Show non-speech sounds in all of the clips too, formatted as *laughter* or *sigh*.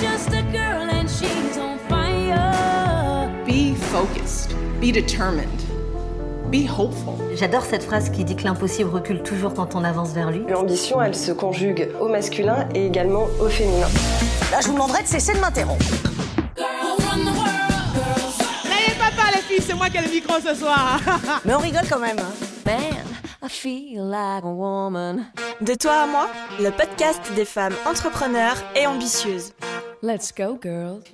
just a girl and she's on fire. Be focused. Be determined. Be hopeful. J'adore cette phrase qui dit que l'impossible recule toujours quand on avance vers lui. L'ambition, elle se conjugue au masculin et également au féminin. Là, je vous demanderai de cesser de m'interrompre. N'ayez pas peur, les filles, c'est moi qui ai le micro ce soir. *laughs* Mais on rigole quand même. hein. Man, I feel like a woman. De toi à moi, le podcast des femmes entrepreneurs et ambitieuses. Let's go.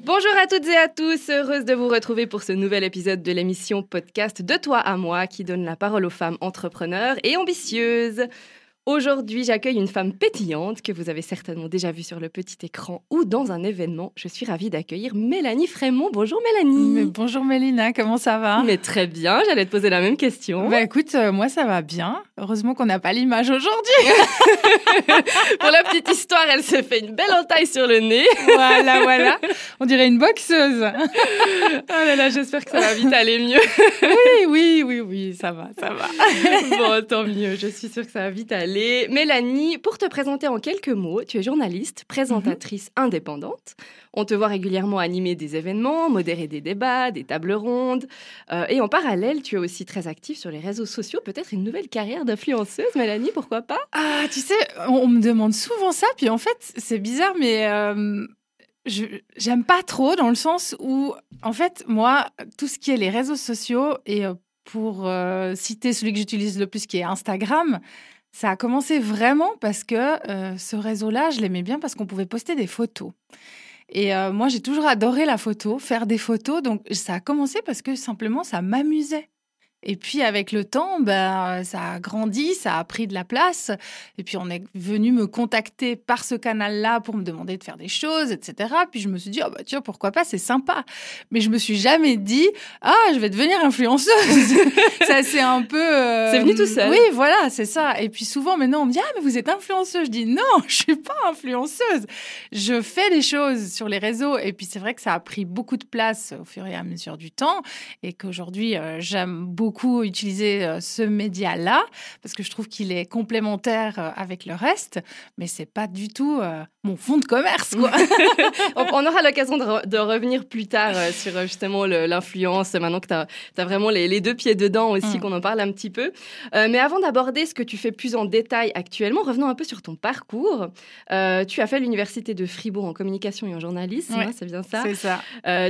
Bonjour à toutes et à tous, heureuse de vous retrouver pour ce nouvel épisode de l'émission podcast De toi à moi qui donne la parole aux femmes entrepreneurs et ambitieuses. Aujourd'hui, j'accueille une femme pétillante que vous avez certainement déjà vue sur le petit écran ou dans un événement. Je suis ravie d'accueillir Mélanie Frémont. Bonjour Mélanie. Mais bonjour Mélina, comment ça va? Mais très bien, j'allais te poser la même question. Bah écoute, euh, moi ça va bien. Heureusement qu'on n'a pas l'image aujourd'hui. *laughs* *laughs* Pour la petite histoire, elle s'est fait une belle entaille sur le nez. voilà, voilà. *laughs* On dirait une boxeuse. Oh là là, j'espère que ça va vite aller mieux. Oui, oui, oui, oui, ça va, ça va. Bon, tant mieux, je suis sûre que ça va vite aller. Mélanie, pour te présenter en quelques mots, tu es journaliste, présentatrice indépendante. On te voit régulièrement animer des événements, modérer des débats, des tables rondes. Euh, et en parallèle, tu es aussi très active sur les réseaux sociaux. Peut-être une nouvelle carrière d'influenceuse, Mélanie, pourquoi pas? Ah, tu sais, on, on me demande souvent ça, puis en fait, c'est bizarre, mais euh, j'aime pas trop dans le sens où, en fait, moi, tout ce qui est les réseaux sociaux et euh, pour euh, citer celui que j'utilise le plus, qui est Instagram, ça a commencé vraiment parce que euh, ce réseau-là, je l'aimais bien parce qu'on pouvait poster des photos. Et euh, moi, j'ai toujours adoré la photo, faire des photos. Donc, ça a commencé parce que simplement, ça m'amusait. Et puis, avec le temps, ben, ça a grandi, ça a pris de la place. Et puis, on est venu me contacter par ce canal-là pour me demander de faire des choses, etc. Puis, je me suis dit, oh, bah, tiens, pourquoi pas, c'est sympa. Mais je me suis jamais dit, ah, je vais devenir influenceuse. *laughs* ça, c'est un peu. euh, C'est venu tout seul. Oui, voilà, c'est ça. Et puis, souvent, maintenant, on me dit, ah, mais vous êtes influenceuse. Je dis, non, *laughs* je suis pas influenceuse. Je fais des choses sur les réseaux. Et puis, c'est vrai que ça a pris beaucoup de place au fur et à mesure du temps. Et qu'aujourd'hui, euh, j'aime beaucoup utiliser euh, ce média-là parce que je trouve qu'il est complémentaire euh, avec le reste. Mais c'est pas du tout euh, mon fond de commerce, quoi. *laughs* on, aura l'occasion de, re- de revenir plus tard euh, sur euh, justement l'influence, maintenant que tu as, vraiment les, les deux pieds dedans aussi, Mm. qu'on en parle un petit peu. Euh, mais avant d'aborder ce que tu fais plus en détail actuellement, revenons un peu sur ton parcours. Euh, tu as fait l'université de Fribourg en communication et en journalisme, Ouais. hein, c'est bien ça c'est ça.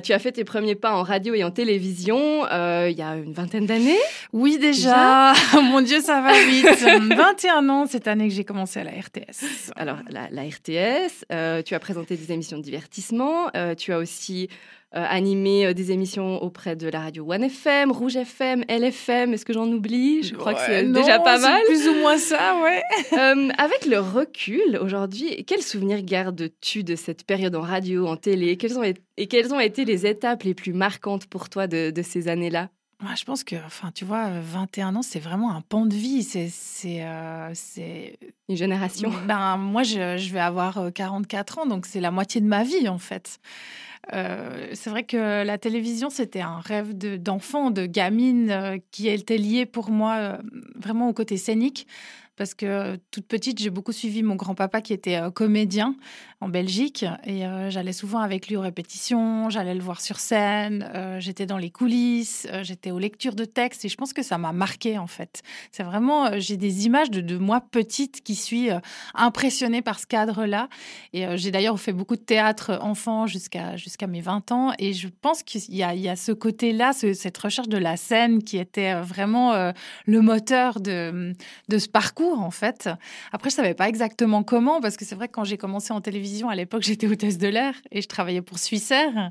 Tu as fait tes premiers pas en radio et en télévision il y a une vingtaine d'années. Oui, déjà. *laughs* Mon Dieu, ça va vite. *laughs* 21 ans cette année que j'ai commencé à la RTS. Alors, la, la RTS, euh, tu as présenté des émissions de divertissement, euh, tu as aussi euh, animé des émissions auprès de la radio One FM, Rouge FM, LFM, est-ce que j'en oublie? Je crois que c'est déjà pas c'est mal. Plus ou moins ça, ouais. *laughs* Avec le recul, aujourd'hui, quels souvenirs gardes-tu de cette période en radio, en télé? Quelles ont, été- Et quelles ont été les étapes les plus marquantes pour toi de, de ces années-là? Moi, je pense que, enfin, tu vois, euh, 21 ans, c'est vraiment un pan de vie. C'est, c'est, euh. Une génération *laughs* Ben, moi, je, je vais avoir euh, 44 ans, donc c'est la moitié de ma vie, en fait. Euh, c'est vrai que la télévision, c'était un rêve de- d'enfant, de, gamine, euh, qui était lié pour moi euh, vraiment au côté scénique. Parce que euh, toute petite, j'ai beaucoup suivi mon grand-papa qui était euh, comédien en Belgique. Et euh, j'allais souvent avec lui aux répétitions, j'allais le voir sur scène, j'étais dans les coulisses, j'étais aux lectures de textes. Et je pense que ça m'a marqué, en fait. C'est vraiment, j'ai des images de, moi petite qui suis impressionnée par ce cadre-là. Et j'ai d'ailleurs fait beaucoup de théâtre enfant jusqu'à jusqu'à mes 20 ans. Et je pense qu'il y a, y a ce côté-là, ce- cette recherche de la scène qui était vraiment le moteur de, de ce parcours, en fait. Après, je savais pas exactement comment, parce que c'est vrai que quand j'ai commencé en télévision, à l'époque, *laughs* j'étais hôtesse de l'air et je travaillais pour Suissair.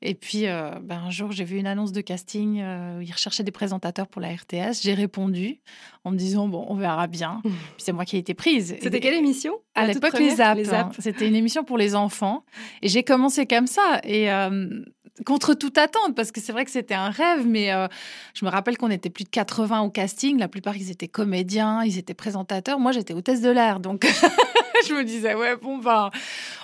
Et puis, euh, ben, un jour, j'ai vu une annonce de casting euh, où ils recherchaient des présentateurs pour la RTS. J'ai répondu en me disant, bon, on verra bien. Puis c'est moi qui ai été prise. C'était quelle émission? À toute l'époque, les apps. Les apps. hein. C'était une émission pour les enfants. Et j'ai commencé comme ça. Et euh, contre toute attente, parce que c'est vrai que c'était un rêve, mais euh, je me rappelle qu'on était plus de 80 au casting. La plupart, ils étaient comédiens, ils étaient présentateurs. Moi, j'étais hôtesse de l'air. Donc, *laughs* je me disais, ouais, bon, ben,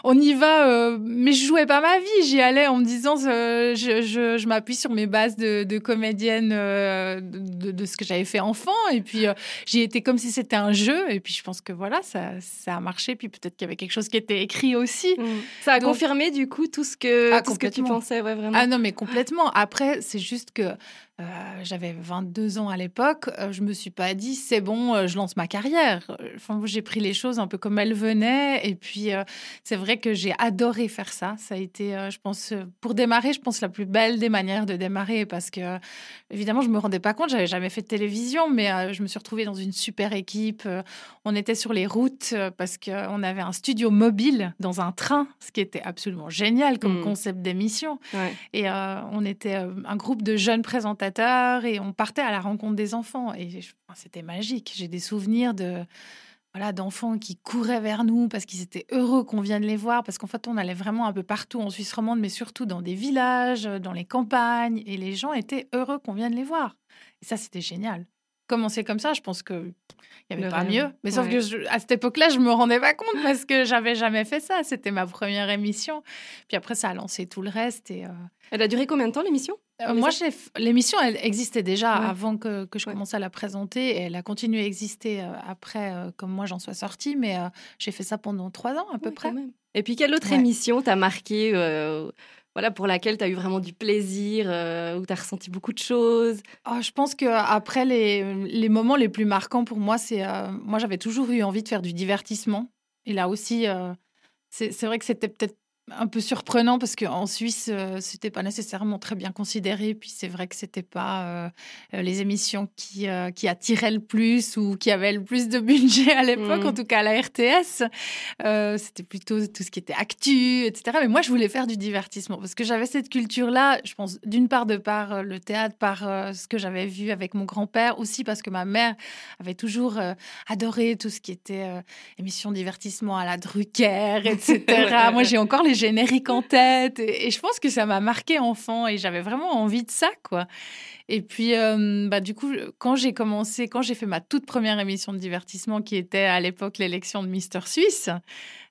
on y va. euh, mais je jouais pas ma vie. J'y allais en me disant, euh, je, je, je m'appuie sur mes bases de, de comédienne de, de ce que j'avais fait enfant. Et puis, j'y étais comme si c'était un jeu. Et puis, je pense que voilà, ça, ça a marché. Puis peut-être qu'il y avait quelque chose qui était écrit aussi. Ça a Donc- confirmé du coup tout ce que, Ah, tout ce que tu pensais, ouais, vraiment. Ah non, mais complètement. Après, c'est juste que euh, j'avais 22 ans à l'époque. euh, je me suis pas dit, c'est bon, euh, je lance ma carrière. Enfin, j'ai pris les choses un peu comme elles venaient. Et puis, euh, c'est vrai que j'ai adoré faire ça. Ça a été, euh, je pense, pour démarrer, je pense, la plus belle des manières de démarrer. Parce que, évidemment, je me rendais pas compte, j'avais jamais fait de télévision, mais je me suis retrouvée dans une super équipe. On était sur les routes parce qu'on avait un studio mobile dans un train, ce qui était absolument génial comme Mm. concept d'émission. Ouais. Et on était un groupe de jeunes présentateurs et on partait à la rencontre des enfants. Et c'était magique. J'ai des souvenirs de voilà d'enfants qui couraient vers nous parce qu'ils étaient heureux qu'on vienne les voir. Parce qu'en fait, on allait vraiment un peu partout en Suisse romande, mais surtout dans des villages, dans les campagnes. Et les gens étaient heureux qu'on vienne les voir. Et ça, c'était génial. Commencer comme ça, je pense que il n'y Le avait pas rêve. mieux. Mais sauf que je- à cette époque-là, je me rendais pas compte parce que j'avais jamais fait ça. C'était ma première émission. Puis après, ça a lancé tout le reste. Et euh, Elle a duré combien de temps l'émission? Euh, moi, l'émission, elle existait déjà Ouais. avant que, que je Ouais. commence à la présenter et elle a continué à exister euh, après, euh, comme moi j'en sois sortie, mais euh, j'ai fait ça pendant trois ans à peu Ouais, près. quand même. Et puis quelle autre émission t'a marqué voilà, pour laquelle tu as eu vraiment du plaisir, euh, où tu as ressenti beaucoup de choses? Oh, je pense que après les, les moments les plus marquants pour moi, c'est euh, moi j'avais toujours eu envie de faire du divertissement. Et là aussi, euh, c'est vrai que c'était peut-être un peu surprenant parce qu'en Suisse, euh, c'était pas nécessairement très bien considéré. Puis c'est vrai que c'était pas euh, les émissions qui, euh, qui attiraient le plus ou qui avaient le plus de budget à l'époque, Mhm. en tout cas à la RTS. Euh, c'était plutôt tout ce qui était actu, etc. Mais moi, je voulais faire du divertissement parce que j'avais cette culture-là, je pense, d'une part de par le théâtre, par ce que j'avais vu avec mon grand-père, aussi parce que ma mère avait toujours adoré tout ce qui était émission de divertissement à la Drucker, etc. *laughs* Moi, j'ai encore les génériques en tête et, je pense que ça m'a marqué enfant et j'avais vraiment envie de ça, quoi. Et puis, euh, bah, du coup, quand j'ai commencé, quand j'ai fait ma toute première émission de divertissement, qui était à l'époque l'élection de Mister Suisse,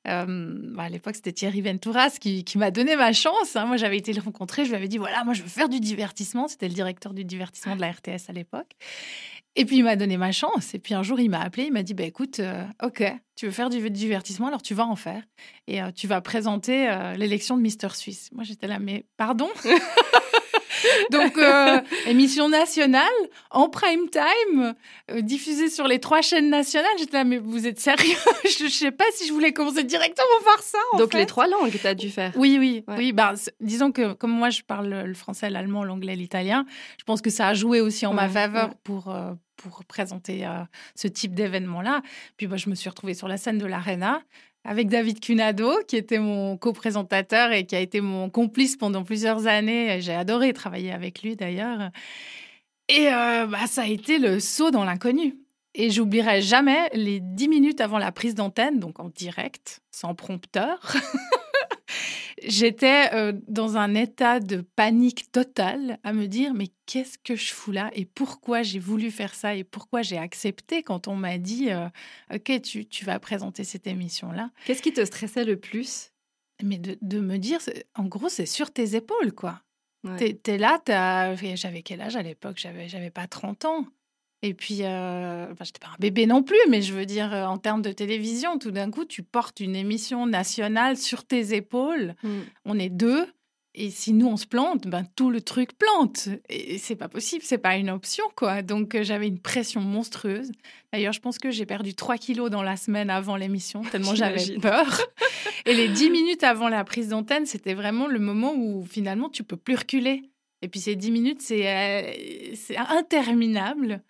euh, bah, à l'époque, c'était Thierry Ventouras qui, qui m'a donné ma chance. hein. Moi, j'avais été le rencontrer, je lui avais dit voilà, moi, je veux faire du divertissement. C'était le directeur du divertissement de la RTS à l'époque. Et puis, il m'a donné ma chance. Et puis, un jour, il m'a appelé, il m'a dit bah, écoute, euh, OK, tu veux faire du divertissement, alors tu vas en faire. Et euh, tu vas présenter euh, l'élection de Mister Suisse. Moi, j'étais là, mais pardon? *laughs* Donc, euh, émission nationale, en prime time, euh, diffusée sur les trois chaînes nationales. J'étais là, mais vous êtes sérieux? *laughs* Je ne sais pas si je voulais commencer directement par ça. en Donc fait. les trois langues tu as dû faire. Oui, oui, Ouais. oui. Bah, disons que comme moi, je parle le français, l'allemand, l'anglais, l'italien, je pense que ça a joué aussi en ma faveur ouais. pour, euh, pour présenter euh, ce type d'événement-là. Puis bah, je me suis retrouvée sur la scène de l'Arena avec David Cunado, qui était mon co-présentateur et qui a été mon complice pendant plusieurs années. J'ai adoré travailler avec lui d'ailleurs. Et euh, bah, ça a été le saut dans l'inconnu. Et j'oublierai jamais les dix minutes avant la prise d'antenne, donc en direct, sans prompteur. *laughs* J'étais euh, dans un état de panique totale à me dire mais qu'est-ce que je fous là? Et pourquoi j'ai voulu faire ça? Et pourquoi j'ai accepté quand on m'a dit euh, ok tu, tu vas présenter cette émission là Qu'est-ce qui te stressait le plus? Mais de, de me dire en gros c'est sur tes épaules quoi. Ouais. T'es t'es là, j'avais quel âge à l'époque? J'avais j'avais pas 30 ans. Et puis, euh, enfin, j'étais pas un bébé non plus, mais je veux dire, euh, en termes de télévision, tout d'un coup, tu portes une émission nationale sur tes épaules. Mm. On est deux. Et si nous, on se plante, ben, tout le truc plante. Et c'est pas possible, c'est pas une option, quoi. Donc, euh, j'avais une pression monstrueuse. D'ailleurs, je pense que j'ai perdu 3 kilos dans la semaine avant l'émission, *laughs* tellement j'avais peur. *laughs* Et les 10 minutes avant la prise d'antenne, c'était vraiment le moment où finalement, tu peux plus reculer. Et puis, ces 10 minutes, c'est euh, c'est interminable.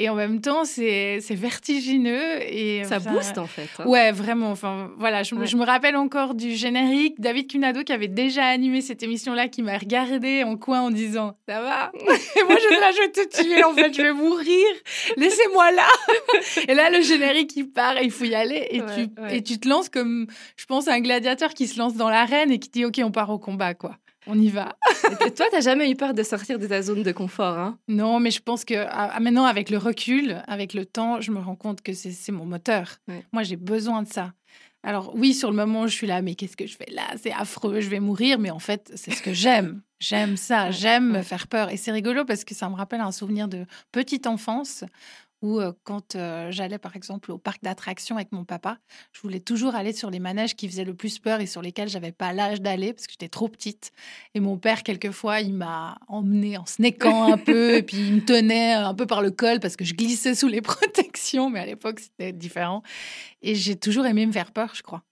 Et en même temps, c'est c'est vertigineux. Et Ça enfin, booste en fait. hein. Ouais, vraiment. Enfin, voilà, je, me- Ouais. je me rappelle encore du générique. David Cunado, qui avait déjà animé cette émission-là, qui m'a regardé en coin en disant Ça va *laughs* Et moi, je là, je vais te tuer, en fait, je vais mourir. Laissez-moi là. et là, le générique, il part et il faut y aller. Et, Ouais, tu, ouais. et tu te lances comme, je pense, un gladiateur qui se lance dans l'arène et qui dit Ok, on part au combat, quoi. On y va. Et toi, t'as jamais eu peur de sortir de ta zone de confort, hein? Non, mais je pense que ah, ah, maintenant, avec le recul, avec le temps, je me rends compte que c'est c'est mon moteur. Ouais. Moi, j'ai besoin de ça. Alors oui, sur le moment, je suis là, mais qu'est-ce que je fais là? C'est affreux, je vais mourir. Mais en fait, c'est ce que j'aime. J'aime ça, j'aime me faire peur. Et c'est rigolo parce que ça me rappelle un souvenir de petite enfance euh, quand j'allais par exemple au parc d'attractions avec mon papa, je voulais toujours aller sur les manèges qui faisaient le plus peur et sur lesquels j'avais pas l'âge d'aller parce que j'étais trop petite. Et mon père, quelquefois, il m'a emmené en sneakant un peu et puis il me tenait un peu par le col parce que je glissais sous les *laughs* protections, mais à l'époque c'était différent. Et j'ai toujours aimé me faire peur, je crois.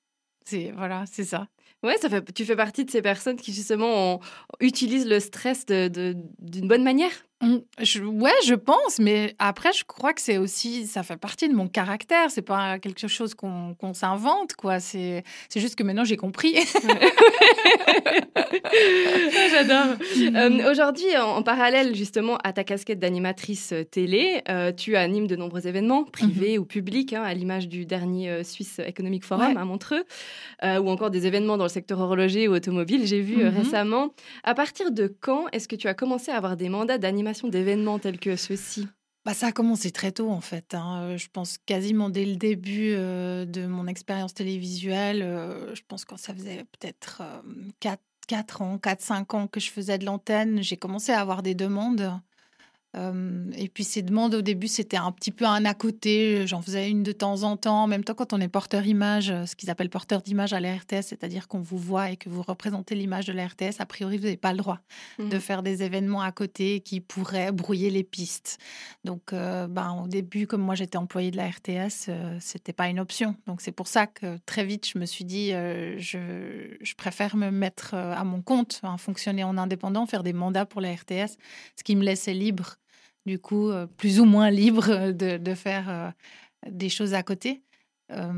C'est voilà, c'est ça. Ouais, ça fait, tu fais partie de ces personnes qui justement utilisent le stress d'une bonne manière? Je- ouais, je pense, mais après, je crois que c'est aussi, ça fait partie de mon caractère. C'est pas quelque chose qu'on s'invente, quoi. C'est juste que maintenant j'ai compris. *laughs* J'adore. Euh, Aujourd'hui, en, en parallèle justement à ta casquette d'animatrice euh, télé, euh, tu animes de nombreux événements privés ou publics, hein, à l'image du dernier euh, Swiss Economic Forum Ouais. à Montreux, ou encore des événements dans le secteur horloger ou automobile. J'ai vu Mhm. récemment. À partir de quand est-ce que tu as commencé à avoir des mandats d'animation d'événements tels que ceux-ci Bah, ça a commencé très tôt, en fait. hein. Euh, Je pense quasiment dès le début euh, de mon expérience télévisuelle. euh, je pense quand ça faisait peut-être 4, ans, 4-5 ans que je faisais de l'antenne, j'ai commencé à avoir des demandes. Euh, et puis ces demandes au début c'était un petit peu un à côté, j'en faisais une de temps en temps. En même temps quand on est porteur image, euh, ce qu'ils appellent porteur d'image à la RTS, c'est-à-dire qu'on vous voit et que vous représentez l'image de la RTS, a priori vous n'avez pas le droit Mhm. de faire des événements à côté qui pourraient brouiller les pistes. Donc euh, ben, au début comme moi j'étais employée de la RTS, euh, c'était pas une option. Donc c'est pour ça que très vite je me suis dit euh, je, je préfère me mettre à mon compte, hein, fonctionner en indépendant, faire des mandats pour la RTS, ce qui me laissait libre du coup, euh, plus ou moins libre euh, de, de faire euh, des choses à côté.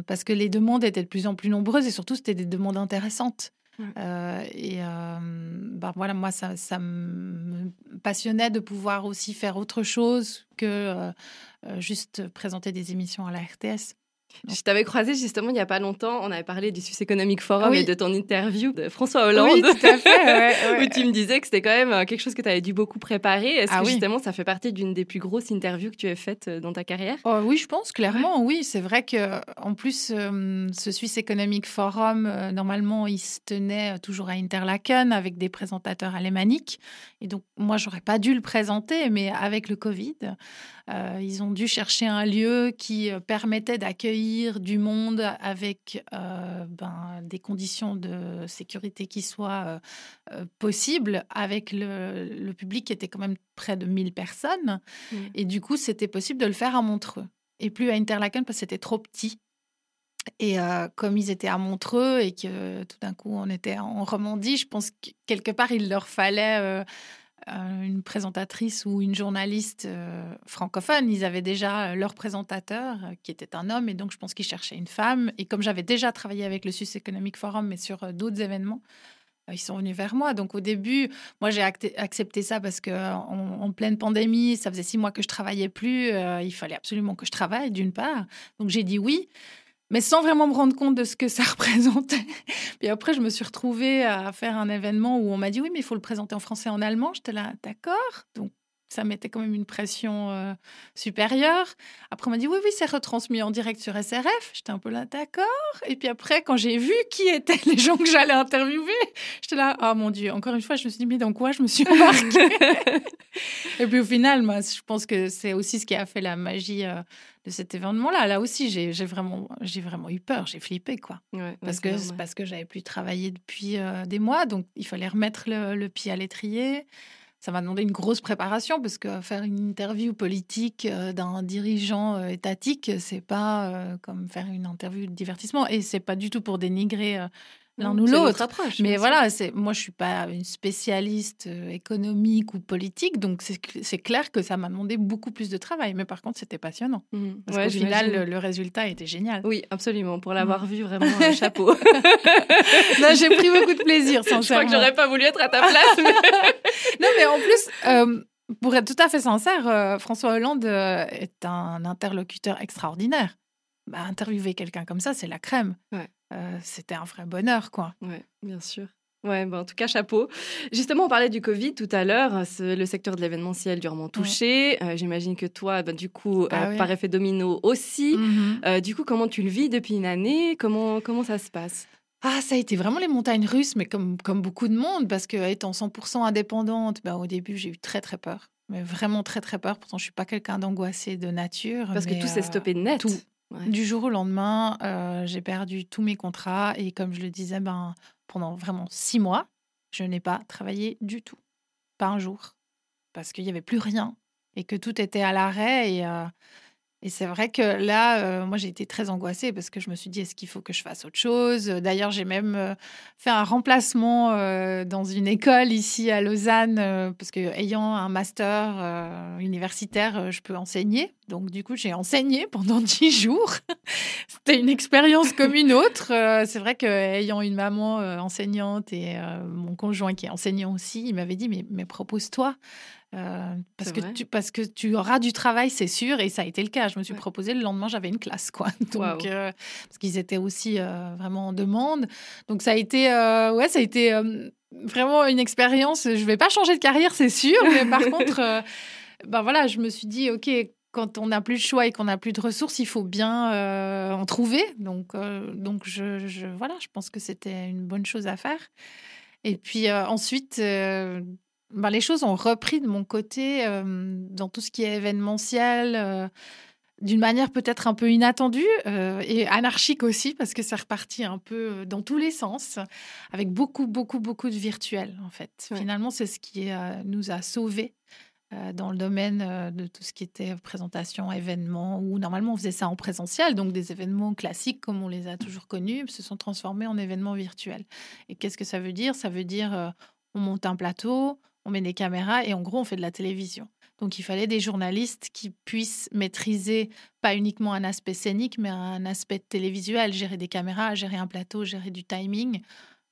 Parce que les demandes étaient de plus en plus nombreuses et surtout, c'était des demandes intéressantes. Euh, et euh, ben voilà, moi, ça, ça me passionnait de pouvoir aussi faire autre chose que euh, juste présenter des émissions à la RTS. Je t'avais croisé justement il n'y a pas longtemps. On avait parlé du Swiss Economic Forum Oui. et de ton interview de François Hollande. Oui, tout à fait. ouais, ouais. *laughs* où tu me disais que c'était quand même euh, quelque chose que tu avais dû beaucoup préparer. Est-ce Ah que oui. justement ça fait partie d'une des plus grosses interviews que tu aies faites euh, dans ta carrière? Oh, oui, je pense clairement, oui. C'est vrai que en plus, euh, ce Swiss Economic Forum, euh, normalement, il se tenait toujours à Interlaken avec des présentateurs alémaniques. Et donc, moi, j'aurais pas dû le présenter, mais avec le Covid, euh, ils ont dû chercher un lieu qui permettait d'accueillir du monde avec euh, ben, des conditions de sécurité qui soient euh, euh, possibles, avec le, le public qui était quand même près de 1000 personnes. Mm. Et du coup, c'était possible de le faire à Montreux et plus à Interlaken parce que c'était trop petit. Et euh, comme ils étaient à Montreux et que tout d'un coup on était en Romandie, je pense que quelque part il leur fallait euh, une présentatrice ou une journaliste euh, francophone. Ils avaient déjà leur présentateur euh, qui était un homme et donc je pense qu'ils cherchaient une femme. Et comme j'avais déjà travaillé avec le Swiss Economic Forum mais sur euh, d'autres événements, euh, ils sont venus vers moi. Donc au début, moi j'ai accepté ça parce que euh, en, pleine pandémie, ça faisait six mois que je travaillais plus. euh, il fallait absolument que je travaille d'une part. Donc j'ai dit oui, mais sans vraiment me rendre compte de ce que ça *laughs* représentait. Puis après, je me suis retrouvée à faire un événement où on m'a dit oui, mais il faut le présenter en français en allemand. J'étais là, d'accord. Donc ça mettait quand même une pression euh, supérieure. Après, on m'a dit oui, oui, c'est retransmis en direct sur SRF. J'étais un peu là, d'accord. Et puis après, quand j'ai vu qui étaient les gens que j'allais interviewer, j'étais là, ah mon Dieu, encore une fois, je me suis dit, mais dans quoi je me suis embarquée? *laughs* Et puis au final, moi, je pense que c'est aussi ce qui a fait la magie euh, de cet événement-là. Là aussi, j'ai vraiment, eu peur, j'ai flippé, quoi. Ouais, Parce que, parce que j'avais plus travaillé depuis euh, des mois, donc il fallait remettre le, le pied à l'étrier. Ça m'a demandé une grosse préparation parce que faire une interview politique euh, d'un dirigeant euh, étatique, c'est pas euh, comme faire une interview de divertissement et c'est pas du tout pour dénigrer l'un ou l'autre. Mais voilà, c'est moi je suis pas une spécialiste économique ou politique, donc c'est cl- c'est clair que ça m'a demandé beaucoup plus de travail. Mais par contre, c'était passionnant parce Ouais, qu'au final, le, le résultat était génial. Oui, absolument. Pour l'avoir vu, vraiment, un *laughs* chapeau. Non, j'ai pris beaucoup de plaisir, Je crois sincèrement. que j'aurais pas voulu être à ta place. mais- Non, mais en plus, euh, pour être tout à fait sincère, euh, François Hollande euh, est un interlocuteur extraordinaire. Bah, interviewer quelqu'un comme ça, c'est la crème. Ouais. C'était un vrai bonheur, quoi. Ouais, bien sûr. Ouais, bah, en tout cas, chapeau. Justement, on parlait du Covid tout à l'heure. Le secteur de l'événementiel durement touché. Euh, J'imagine que toi, bah, du coup, Ah euh, oui. par effet domino aussi. Mhm. Euh, du coup, comment tu le vis depuis une année? Comment, comment ça se passe? Ah, ça a été vraiment les montagnes russes, mais comme, comme beaucoup de monde, parce que étant 100% indépendante, bah, au début, j'ai eu très, très peur. Mais vraiment très, très peur. Pourtant, je suis pas quelqu'un d'angoissé de nature. Parce que tout s'est euh, stoppé net. tout. Ouais. Du jour au lendemain, euh, j'ai perdu tous mes contrats. Et comme je le disais, ben, pendant vraiment six mois, je n'ai pas travaillé du tout. Pas un jour. Parce qu'il n'y avait plus rien. Et que tout était à l'arrêt. Et, euh, et c'est vrai que là, euh, moi, j'ai été très angoissée parce que je me suis dit, est-ce qu'il faut que je fasse autre chose? D'ailleurs, j'ai même euh, fait un remplacement euh, dans une école ici à Lausanne, euh, parce que ayant un master euh, universitaire, euh, je peux enseigner. Donc, du coup, j'ai enseigné pendant *laughs* dix jours. C'était une expérience comme une autre. Euh, c'est vrai que ayant une maman euh, enseignante et euh, mon conjoint qui est enseignant aussi, il m'avait dit, mais propose-toi. Euh, parce, que tu, parce que tu auras du travail, c'est sûr, et ça a été le cas. Je me suis Ouais. proposé le lendemain, j'avais une classe, quoi. *laughs* Donc, euh, parce qu'ils étaient aussi euh, vraiment en demande. Donc ça a été, ouais, ça a été vraiment une expérience. Je vais pas changer de carrière, c'est sûr, mais par *laughs* contre, ben voilà, je me suis dit, ok, quand on n'a plus de choix et qu'on n'a plus de ressources, il faut bien euh, en trouver. Donc, euh, donc je, je- voilà, je pense que c'était une bonne chose à faire. Et puis euh, ensuite, ben, les choses ont repris de mon côté euh, dans tout ce qui est événementiel. euh, d'une manière peut-être un peu inattendue euh, et anarchique aussi, parce que c'est reparti un peu dans tous les sens, avec beaucoup, beaucoup, beaucoup de virtuel, en fait. Ouais. Finalement, c'est ce qui nous a sauvés dans le domaine de tout ce qui était présentation, événements, où normalement on faisait ça en présentiel, donc des événements classiques comme on les a toujours connus, se sont transformés en événements virtuels. Et qu'est-ce que ça veut dire? Ça veut dire on monte un plateau, on met des caméras et en gros on fait de la télévision. Donc il fallait des journalistes qui puissent maîtriser pas uniquement un aspect scénique, mais un aspect télévisuel, gérer des caméras, gérer un plateau, gérer du timing.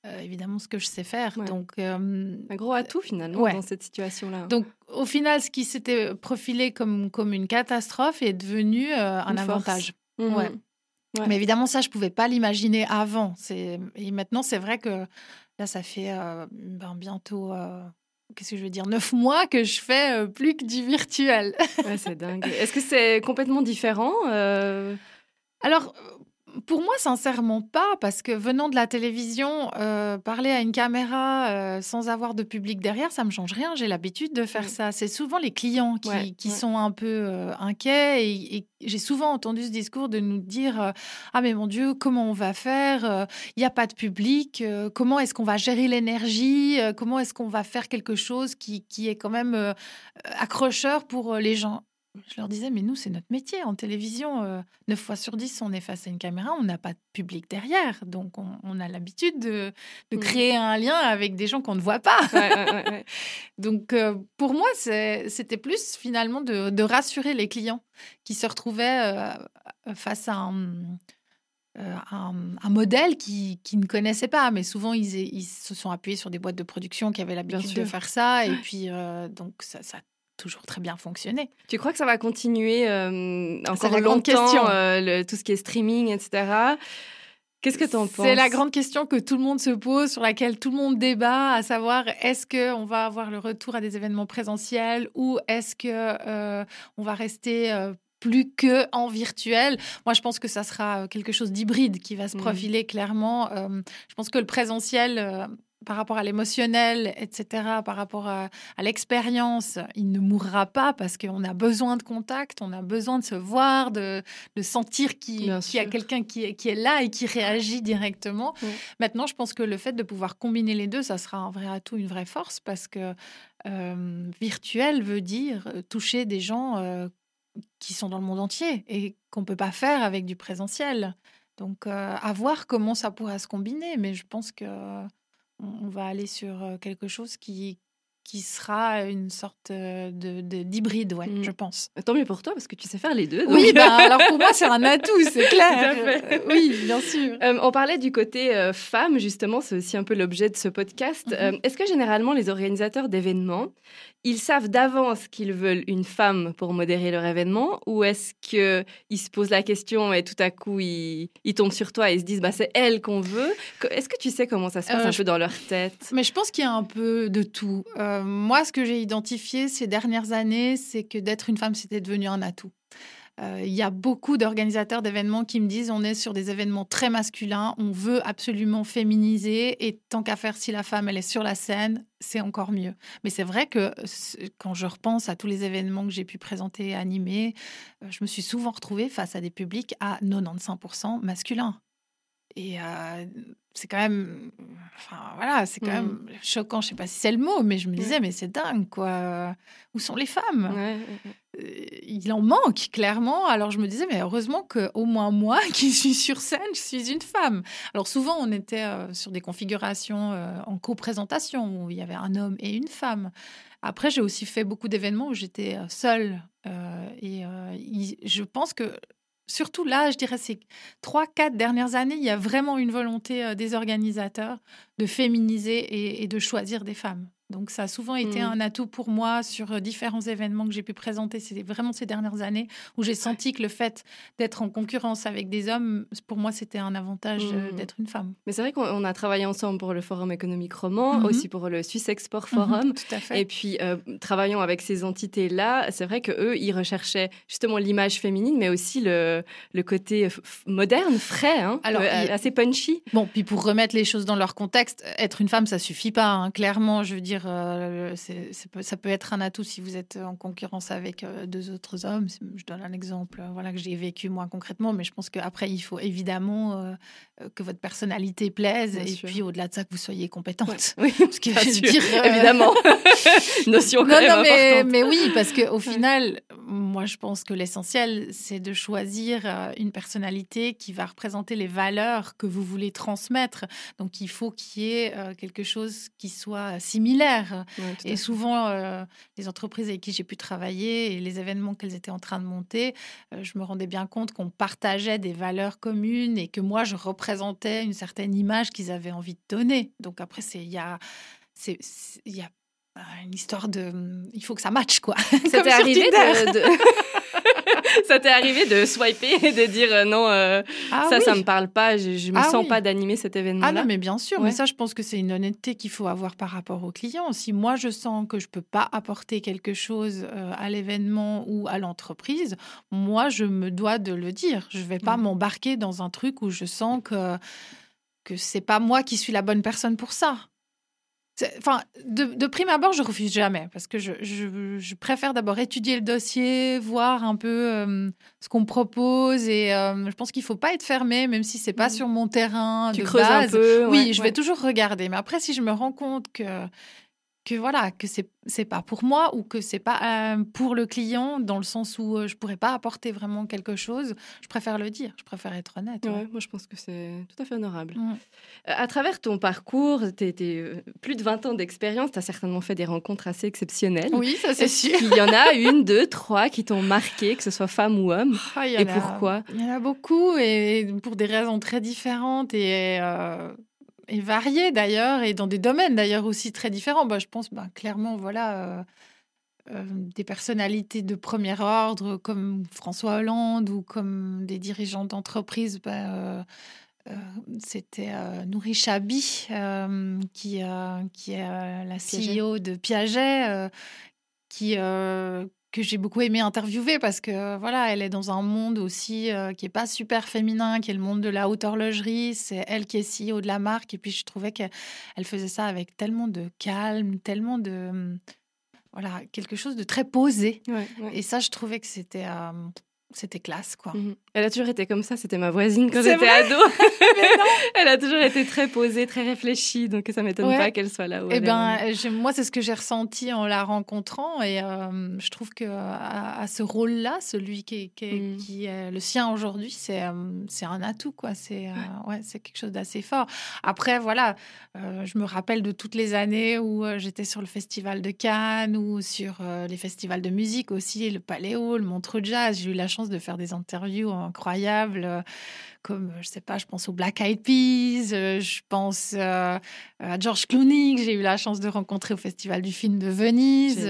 Euh, évidemment, ce que je sais faire. Ouais. Donc, euh, Un gros atout finalement Ouais. dans cette situation-là. donc, au final, ce qui s'était profilé comme, comme une catastrophe est devenu euh, un avantage. Mhm. ouais. Ouais. Mais évidemment, ça, je pouvais pas l'imaginer avant. Et maintenant, c'est vrai que là, ça fait ben, bientôt, qu'est-ce que je veux dire, neuf mois que je fais euh, plus que du virtuel. Ouais, c'est dingue. Est-ce que c'est complètement différent euh, Alors, pour moi, sincèrement pas, parce que venant de la télévision, euh, parler à une caméra euh, sans avoir de public derrière, ça me change rien. J'ai l'habitude de faire Mm. ça. C'est souvent les clients qui, Ouais, qui ouais. sont un peu euh, inquiets. Et, et j'ai souvent entendu ce discours de nous dire Ah, mais mon Dieu, comment on va faire Il n'y a pas de public. Comment est-ce qu'on va gérer l'énergie Comment est-ce qu'on va faire quelque chose qui, qui est quand même accrocheur pour les gens je leur disais, mais nous, c'est notre métier en télévision. euh, 9 fois sur 10, on est face à une caméra, on n'a pas de public derrière. Donc, on, on a l'habitude de, de Mm. créer un lien avec des gens qu'on ne voit pas. ouais, ouais, ouais, ouais. *laughs* Donc, euh, pour moi, c'était plus finalement de, de rassurer les clients qui se retrouvaient euh, face à un, euh, un, un modèle qui, qui ne connaissaient pas. Mais souvent, ils, ils se sont appuyés sur des boîtes de production qui avaient l'habitude de faire ça. Et puis, donc, ça, ça toujours très bien fonctionné. Tu crois que ça va continuer euh, encore la longtemps, question. euh, le- tout ce qui est streaming, etc. Qu'est-ce que tu en penses C'est la grande question que tout le monde se pose, sur laquelle tout le monde débat, à savoir est-ce qu'on va avoir le retour à des événements présentiels ou est-ce que euh, on va rester euh, plus que en virtuel? Moi, je pense que ça sera quelque chose d'hybride qui va se Mhm. profiler clairement. Euh, je pense que le présentiel, euh, par rapport à l'émotionnel, etc., par rapport à, à l'expérience, il ne mourra pas parce qu'on a besoin de contact, on a besoin de se voir, de, de sentir qu'il y a quelqu'un qui, est- qui est là et qui réagit directement. Maintenant, je pense que le fait de pouvoir combiner les deux, ça sera un vrai atout, une vraie force parce que euh, virtuel veut dire euh, toucher des gens euh, qui sont dans le monde entier et qu'on ne peut pas faire avec du présentiel. Donc, euh, à voir comment ça pourra se combiner, mais je pense que euh, on va aller sur quelque chose qui, qui sera une sorte euh, de de- d'hybride, ouais, Mm. je pense. Tant mieux pour toi parce que tu sais faire les deux. Oui, bah, alors pour moi, c'est un *laughs* atout, c'est clair. Tout à fait. Euh, Oui, bien sûr. *laughs* Euh, on parlait du côté euh, femme, justement, c'est aussi un peu l'objet de ce podcast. Euh, Est-ce que généralement les organisateurs d'événements, ils savent d'avance qu'ils veulent une femme pour modérer leur événement ou est-ce qu'ils se posent la question et tout à coup ils, ils tombent sur toi et ils se disent bah, c'est elle qu'on veut? Est-ce que tu sais comment ça se passe Euh, un peu dans leur tête? Mais je pense qu'il y a un peu de tout. Euh, moi, ce que j'ai identifié ces dernières années, c'est que d'être une femme, c'était devenu un atout. Euh, Il y a beaucoup d'organisateurs d'événements qui me disent on est sur des événements très masculins, on veut absolument féminiser et tant qu'à faire, si la femme elle est sur la scène, c'est encore mieux. Mais c'est vrai que quand je repense à tous les événements que j'ai pu présenter, animer, euh, je me suis souvent retrouvée face à des publics à 95% masculins. Et euh, c'est quand même, enfin voilà, c'est quand Mhm. même choquant. Je sais pas si c'est le mot, mais je me disais, mais c'est dingue, quoi. Où sont les femmes? Ouais, ouais, ouais. Il en manque clairement. Alors je me disais, mais heureusement que au moins moi, *laughs* qui suis sur scène, je suis une femme. Alors souvent, on était euh, sur des configurations euh, en co-présentation où il y avait un homme et une femme. Après, j'ai aussi fait beaucoup d'événements où j'étais seule. Et je pense que surtout là, je dirais ces trois, quatre dernières années, il y a vraiment une volonté euh, des organisateurs de féminiser et, et de choisir des femmes. Donc ça a souvent été Mhm. un atout pour moi sur euh, différents événements que j'ai pu présenter. C'est vraiment ces dernières années où j'ai senti que le fait d'être en concurrence avec des hommes, pour moi, c'était un avantage euh, Mhm. d'être une femme. Mais c'est vrai qu'on on a travaillé ensemble pour le Forum économique roman, Mhm. aussi pour le Suisse Export Forum. Tout à fait. Et puis, euh, travaillant avec ces entités-là, c'est vrai que eux, ils recherchaient justement l'image féminine, mais aussi le, le côté moderne, frais, hein, Alors, euh, il assez punchy. Bon, puis pour remettre les choses dans leur contexte, être une femme, ça suffit pas. hein. Clairement, je veux dire, euh, ça peut être un atout si vous êtes en concurrence avec euh, deux autres hommes. Je donne un exemple, euh, voilà que j'ai vécu moi concrètement, mais je pense qu'après, il faut évidemment euh, que votre personnalité plaise Bien et sûr. puis au-delà de ça, que vous soyez compétente. Oui, *laughs* Parce que bien je veux sûr, dire, *laughs* évidemment. *laughs* Notion quand non, même non, mais, importante. mais oui, parce qu'au final, moi, je pense que l'essentiel, c'est de choisir une personnalité qui va représenter les valeurs que vous voulez transmettre. Donc, il faut qu'il y ait quelque chose qui soit similaire. Ouais, Et souvent, euh, les entreprises avec qui j'ai pu travailler et les événements qu'elles étaient en train de monter, euh, je me rendais bien compte qu'on partageait des valeurs communes et que moi, je représentais une certaine image qu'ils avaient envie de donner. Donc après, c'est il y a, c'est, il y a euh, une histoire de, il faut que ça matche quoi. *laughs* Sur arrivé de... de- *laughs* Ça t'est arrivé de swiper et de dire euh, non, euh, Ah ça, oui. ça me parle pas, je, je me Ah sens oui. pas d'animer cet événement-là. Ah non, mais bien sûr, Ouais. mais ça, je pense que c'est une honnêteté qu'il faut avoir par rapport aux clients. Si moi, je sens que je peux pas apporter quelque chose euh, à l'événement ou à l'entreprise, moi, je me dois de le dire. Je vais pas Mhm. m'embarquer dans un truc où je sens que que c'est pas moi qui suis la bonne personne pour ça. Enfin, de, de prime abord, je refuse jamais parce que je, je- je préfère d'abord étudier le dossier, voir un peu euh, ce qu'on propose et euh, je pense qu'il faut pas être fermé, même si c'est pas Mhm. sur mon terrain tu de creuses base. un peu. Oui, je ouais. vais toujours regarder. Mais après, si je me rends compte que que voilà que c'est c'est pas pour moi ou que c'est pas euh, pour le client dans le sens où euh, je pourrais pas apporter vraiment quelque chose, je préfère le dire. Je préfère être honnête. ouais. Ouais, moi, je pense que c'est tout à fait honorable. Mm. Euh, À travers ton parcours, euh, plus de 20 ans d'expérience, tu as certainement fait des rencontres assez exceptionnelles. Oui, ça c'est sûr. qu'il y en a une, deux, trois qui t'ont marqué, que ce soit femme ou homme? Il y Et a- pourquoi? Il y en a beaucoup et pour des raisons très différentes et, et variées d'ailleurs et dans des domaines d'ailleurs aussi très différents. Bah, je pense bah, clairement voilà euh, euh, des personnalités de premier ordre comme François Hollande ou comme des dirigeants d'entreprise. bah, euh, c'était Nouri Chabi, qui, qui est la Piaget. CEO de Piaget, qui, euh, que j'ai beaucoup aimé interviewer parce que voilà, elle est dans un monde aussi euh, qui est pas super féminin, qui est le monde de la haute horlogerie. C'est elle qui est CEO de la marque. Et puis je trouvais qu'elle elle faisait ça avec tellement de calme, tellement de hum, voilà quelque chose de très posé. Ouais, ouais. Et ça, je trouvais que c'était euh, c'était classe, quoi. Mhm. Elle a toujours été comme ça, c'était ma voisine quand j'étais ado. *laughs* *laughs* elle a toujours été très posée, très réfléchie, donc ça m'étonne Ouais. pas qu'elle soit là où Eh est ben, moi, c'est ce que j'ai ressenti en la rencontrant, et euh, je trouve que à, à ce rôle-là, celui qui est, qui est- Mm. qui est le sien aujourd'hui, c'est euh, c'est un atout, quoi. C'est euh, ouais, c'est quelque chose d'assez fort. Après, voilà, euh, je me rappelle de toutes les années où euh, j'étais sur le festival de Cannes ou sur euh, les festivals de musique aussi, le Paléo, le Montreux Jazz. J'ai eu la chance de faire des interviews incroyables. euh, comme, euh, je sais pas, je pense aux Black Eyed Peas, euh, je pense à George Clooney, que j'ai eu la chance de rencontrer au Festival du film de Venise,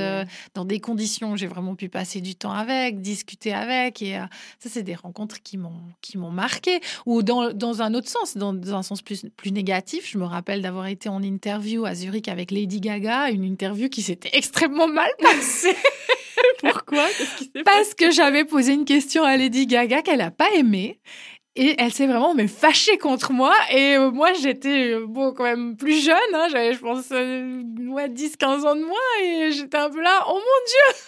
dans des conditions où j'ai vraiment pu passer du temps avec, discuter avec. Et ça, c'est des rencontres qui m'ont qui m'ont marqué. Ou dans, dans un autre sens, dans, dans un sens plus, plus négatif, je me rappelle d'avoir été en interview à Zurich avec Lady Gaga, une interview qui s'était *laughs* extrêmement mal passée. *laughs* Pourquoi? Qu'est-ce qui Parce que j'avais posé une question à Lady Gaga qu'elle n'a pas aimée. Et elle s'est vraiment mais fâchée contre moi. Et euh, moi, j'étais euh, bon, quand même plus jeune. hein. J'avais, je pense, euh, ouais, 10-15 ans de moins. Et j'étais un peu là, oh mon Dieu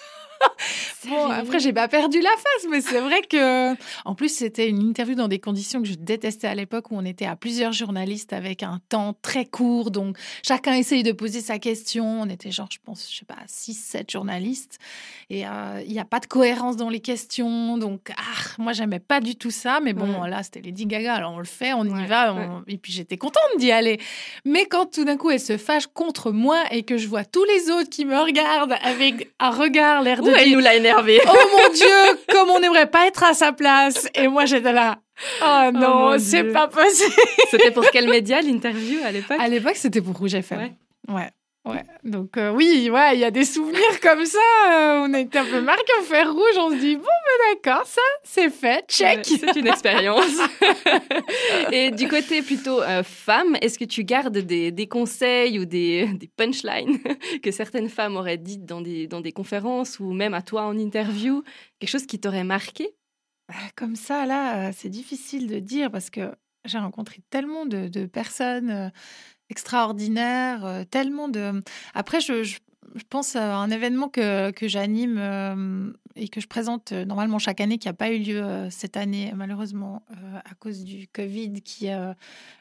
Bon, après, j'ai pas perdu la face, mais c'est vrai que. En plus, c'était une interview dans des conditions que je détestais à l'époque où on était à plusieurs journalistes avec un temps très court. Donc, chacun essaye de poser sa question. On était genre, je pense, je sais pas, 6-7 journalistes. Et euh, il n'y a pas de cohérence dans les questions. Donc, ah, moi, j'aimais pas du tout ça. Mais bon, Ouais. là, c'était Lady Gaga. Alors, on le fait, on y va. ouais. Et puis, j'étais contente d'y aller. Mais quand tout d'un coup, elle se fâche contre moi et que je vois tous les autres qui me regardent avec un regard, l'air de Elle nous l'a énervé. Oh mon Dieu, comme on n'aimerait pas être à sa place. Et moi, j'étais là. Oh non, mon c'est pas possible. C'était pour quel média l'interview à l'époque? À l'époque, c'était pour Rouge FM. Ouais. Ouais. Ouais. *laughs* Donc, euh, oui, ouais, il y a des souvenirs *laughs* comme ça. euh, on a été un peu marqué au fer rouge. On se dit, bon, ben d'accord, ça, c'est fait. Check. Ouais, C'est une expérience. *laughs* Et du côté plutôt euh, femme, est-ce que tu gardes des, des conseils ou des, des punchlines que certaines femmes auraient dites dans des, dans des conférences ou même à toi en interview? Quelque chose qui t'aurait marqué? Comme ça, là, c'est difficile de dire parce que j'ai rencontré tellement de, de personnes extraordinaires, euh, tellement de... Après, je- je pense à un événement que, que j'anime euh, et que je présente euh, normalement chaque année, qui n'a pas eu lieu euh, cette année, malheureusement, à cause du Covid, qui est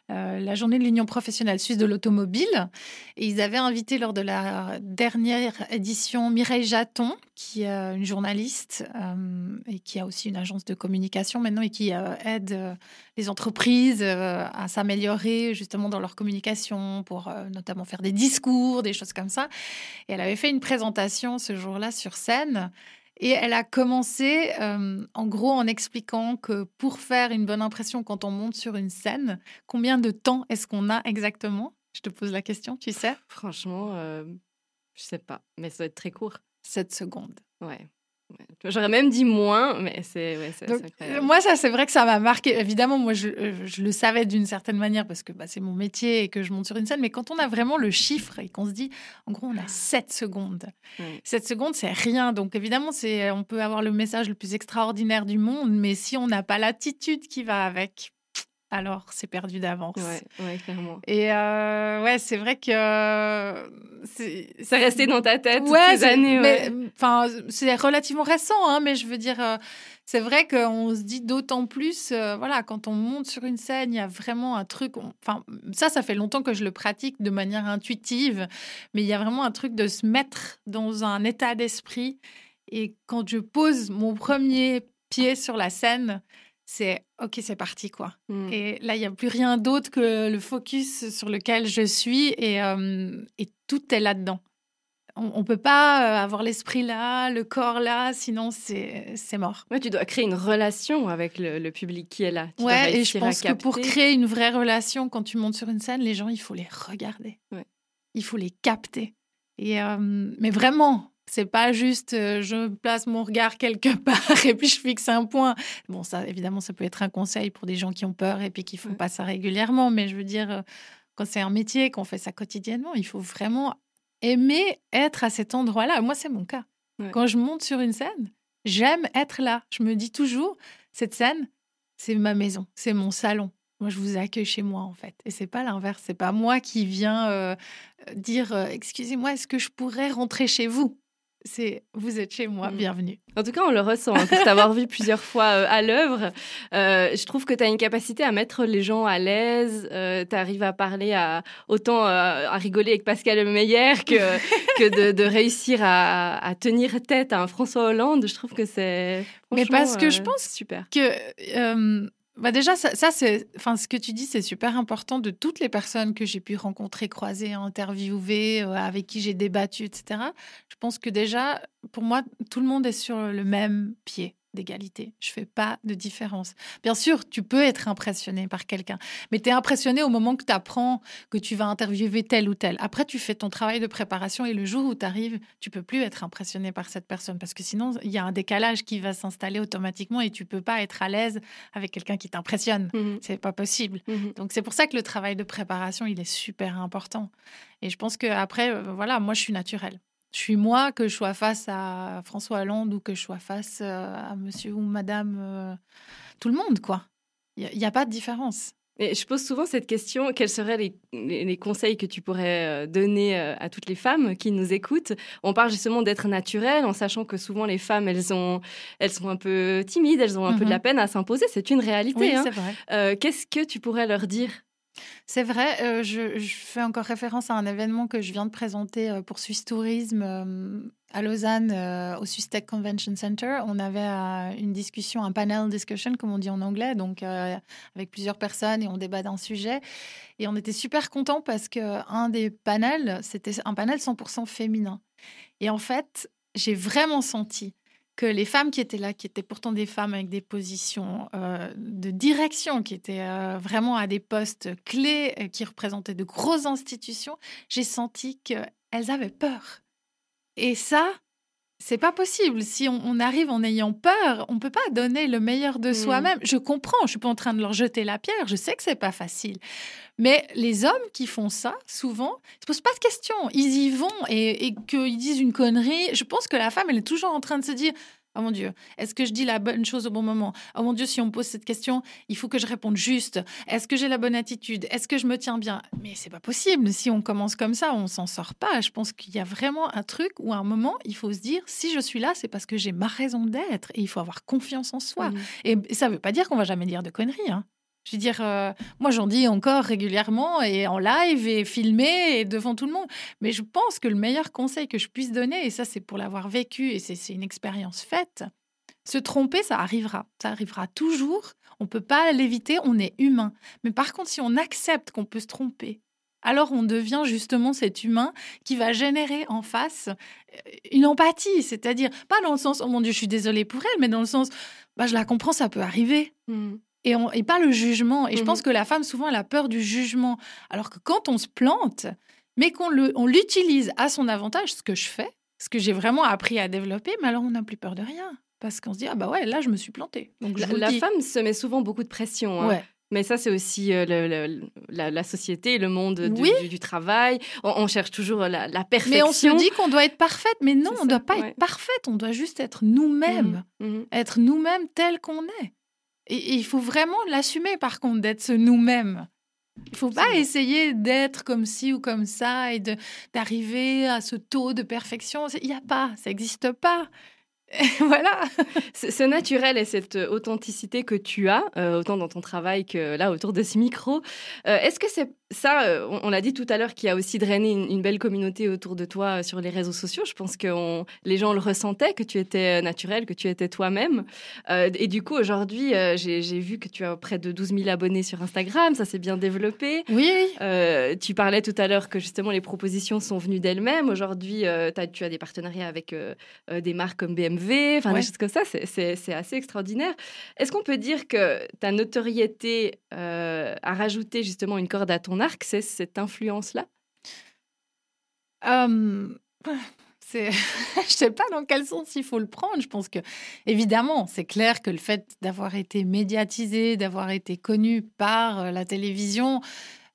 la journée de l'Union professionnelle suisse de l'automobile. Et ils avaient invité lors de la dernière édition Mireille Jaton, qui est une journaliste et qui a aussi une agence de communication maintenant et qui aide les entreprises à s'améliorer justement dans leur communication pour notamment faire des discours, des choses comme ça. Elle avait fait une présentation ce jour-là sur scène. Et elle a commencé euh, en gros en expliquant que pour faire une bonne impression quand on monte sur une scène, combien de temps est-ce qu'on a exactement? Je te pose la question, tu sais? Franchement, euh, je sais pas, mais ça doit être très court. 7 secondes. Ouais. J'aurais même dit moins, mais c'est ouais, incroyable. euh, moi, ça, c'est vrai que ça m'a marqué. Évidemment, moi, je, euh, je le savais d'une certaine manière parce que bah, c'est mon métier et que je monte sur une scène. Mais quand on a vraiment le chiffre et qu'on se dit, en gros, on a 7 secondes. Ouais. 7 secondes, c'est rien. Donc, évidemment, on peut avoir le message le plus extraordinaire du monde, mais si on n'a pas l'attitude qui va avec, alors c'est perdu d'avance. Ouais, ouais, clairement. Et euh, ouais, c'est vrai que euh, c'est C'est resté dans ta tête toutes ces années. ouais. enfin, c'est relativement récent, hein, mais je veux dire, euh, c'est vrai qu'on se dit d'autant plus, euh, voilà, quand on monte sur une scène, il y a vraiment un truc. Enfin, ça, ça fait longtemps que je le pratique de manière intuitive, mais il y a vraiment un truc de se mettre dans un état d'esprit. Et quand je pose mon premier pied sur la scène, c'est ok, c'est parti quoi. Mm. Et là, il n'y a plus rien d'autre que le focus sur lequel je suis et, euh, et tout est là-dedans. On ne peut pas euh, avoir l'esprit là, le corps là, sinon c'est c'est mort. Ouais, tu dois créer une relation avec le, le public qui est là. Tu Ouais, et je pense que pour créer une vraie relation, quand tu montes sur une scène, les gens, il faut les regarder. Ouais. Il faut les capter. Et, euh, mais vraiment, c'est pas juste euh, je place mon regard quelque *laughs* part et puis je fixe un point. Bon, ça, évidemment, ça peut être un conseil pour des gens qui ont peur et puis qui font Ouais. pas ça régulièrement. Mais je veux dire, euh, quand c'est un métier, qu'on fait ça quotidiennement, il faut vraiment aimer être à cet endroit-là. Moi, c'est mon cas. Ouais. Quand je monte sur une scène, j'aime être là. Je me dis toujours, cette scène, c'est ma maison, c'est mon salon. Moi, je vous accueille chez moi, en fait. Et c'est pas l'inverse. C'est pas moi qui viens euh, dire, euh, excusez-moi, est-ce que je pourrais rentrer chez vous? C'est vous êtes chez moi, Mm. bienvenue. En tout cas, on le ressent. hein, pour t'avoir vu plusieurs fois euh, à l'œuvre, Euh, je trouve que tu as une capacité à mettre les gens à l'aise. tu arrives à parler à autant euh, à rigoler avec Pascal Meyer que, que de, de réussir à, à tenir tête à un François Hollande. Je trouve que c'est. Mais parce que je euh, pense super. que euh, bah déjà ça, c'est enfin ce que tu dis c'est super important de toutes les personnes que j'ai pu rencontrer croiser interviewer euh, avec qui j'ai débattu etc je pense que déjà pour moi tout le monde est sur le même pied d'égalité. Je fais pas de différence. Bien sûr, tu peux être impressionné par quelqu'un, mais tu es impressionné au moment que tu apprends que tu vas interviewer tel ou tel. Après, tu fais ton travail de préparation et le jour où tu arrives, tu peux plus être impressionné par cette personne parce que sinon, il y a un décalage qui va s'installer automatiquement et tu peux pas être à l'aise avec quelqu'un qui t'impressionne. Mhm. C'est pas possible. Mhm. Donc c'est pour ça que le travail de préparation, il est super important. Et je pense que après, euh, voilà, moi je suis naturelle. Je suis moi, que je sois face à François Hollande ou que je sois face euh, à monsieur ou madame, euh, tout le monde, quoi. Il n'y a, pas de différence. Et je pose souvent cette question quels seraient les, conseils que tu pourrais euh, donner à toutes les femmes qui nous écoutent? On parle justement d'être naturel, en sachant que souvent les femmes, elles, ont, elles sont un peu timides, elles ont un peu de Mhm. la peine à s'imposer. C'est une réalité. Oui, hein. c'est vrai. Euh, Qu'est-ce que tu pourrais leur dire? C'est vrai, euh, je, fais encore référence à un événement que je viens de présenter euh, pour Swiss Tourisme euh, à Lausanne, au Swiss Tech Convention Center. On avait une discussion, un panel discussion, comme on dit en anglais, donc avec plusieurs personnes et on débat d'un sujet. Et on était super contents parce que un des panels, c'était un panel 100% féminin. Et en fait, j'ai vraiment senti que les femmes qui étaient là, qui étaient pourtant des femmes avec des positions euh, de direction, qui étaient euh, vraiment à des postes clés, euh, qui représentaient de grosses institutions, j'ai senti qu'elles avaient peur. Et ça, c'est pas possible. Si on, on arrive en ayant peur, on peut pas donner le meilleur de Mm. soi-même. Je comprends, je suis pas en train de leur jeter la pierre. Je sais que c'est pas facile. Mais les hommes qui font ça, souvent, ils se posent pas de questions. Ils y vont et, et qu'ils disent une connerie. Je pense que la femme, elle est toujours en train de se dire Oh mon Dieu, est-ce que je dis la bonne chose au bon moment? Oh mon Dieu, si on me pose cette question, il faut que je réponde juste. Est-ce que j'ai la bonne attitude? Est-ce que je me tiens bien? Mais c'est pas possible. Si on commence comme ça, on s'en sort pas. Je pense qu'il y a vraiment un truc où à un moment, il faut se dire si je suis là, c'est parce que j'ai ma raison d'être et il faut avoir confiance en soi. Et ça veut pas dire qu'on va jamais dire de conneries. hein. Je veux dire, euh, moi j'en dis encore régulièrement et en live et filmé et devant tout le monde. Mais je pense que le meilleur conseil que je puisse donner, et ça c'est pour l'avoir vécu et c'est une expérience faite, se tromper, ça arrivera. Ça arrivera toujours. On peut pas l'éviter, on est humain. Mais par contre, si on accepte qu'on peut se tromper, alors on devient justement cet humain qui va générer en face euh, une empathie, c'est-à-dire pas dans le sens oh mon dieu je suis désolée pour elle, mais dans le sens bah je la comprends, ça peut arriver Mhm. Et, on, et pas le jugement. Et je Mhm. pense que la femme, souvent, elle a peur du jugement. Alors que quand on se plante, mais qu'on l'utilise à son avantage, ce que je fais, ce que j'ai vraiment appris à développer, mais alors on n'a plus peur de rien. Parce qu'on se dit, ah bah ouais, là, je me suis plantée. Donc, La, femme se met souvent beaucoup de pression. hein. Ouais. Mais ça, c'est aussi euh, le- le- la, la société, le monde du, Oui. du- du travail. On, on cherche toujours la, la Mais perfection. on se dit qu'on doit être parfaite. Mais non, on ne doit pas ouais. être parfaite. On doit juste être nous-mêmes. Mhm, mhm. Être nous-mêmes tels qu'on est. Et, il faut vraiment l'assumer, par contre, d'être ce nous-mêmes. Il faut pas essayer d'être comme ci ou comme ça et d'arriver à ce taux de perfection. Il n'y a pas, ça n'existe pas. *laughs* voilà. Ce, ce naturel et cette authenticité que tu as, euh, autant dans ton travail que là autour de ce micro, euh, est-ce que c'est ça, euh, on, l'a dit tout à l'heure, qui a aussi drainé une, une belle communauté autour de toi euh, sur les réseaux sociaux. Je pense que on- les gens le ressentaient, que tu étais naturel, que tu étais toi-même. Euh, et du coup, aujourd'hui, euh, j'ai vu que tu as près de 12 000 abonnés sur Instagram, ça s'est bien développé. Oui. Euh, tu parlais tout à l'heure que justement les propositions sont venues d'elles-mêmes. Aujourd'hui, euh, tu as des partenariats avec euh, euh, des marques comme BMW, enfin Ouais. des choses comme ça. C'est- C'est c'est assez extraordinaire. Est-ce qu'on peut dire que ta notoriété euh, a rajouté justement une corde à ton arc C'est cette influence-là? Euh, c'est, *laughs* je sais pas dans quel sens il faut le prendre. Je pense que, évidemment, c'est clair que le fait d'avoir été médiatisé, d'avoir été connu par euh, la télévision,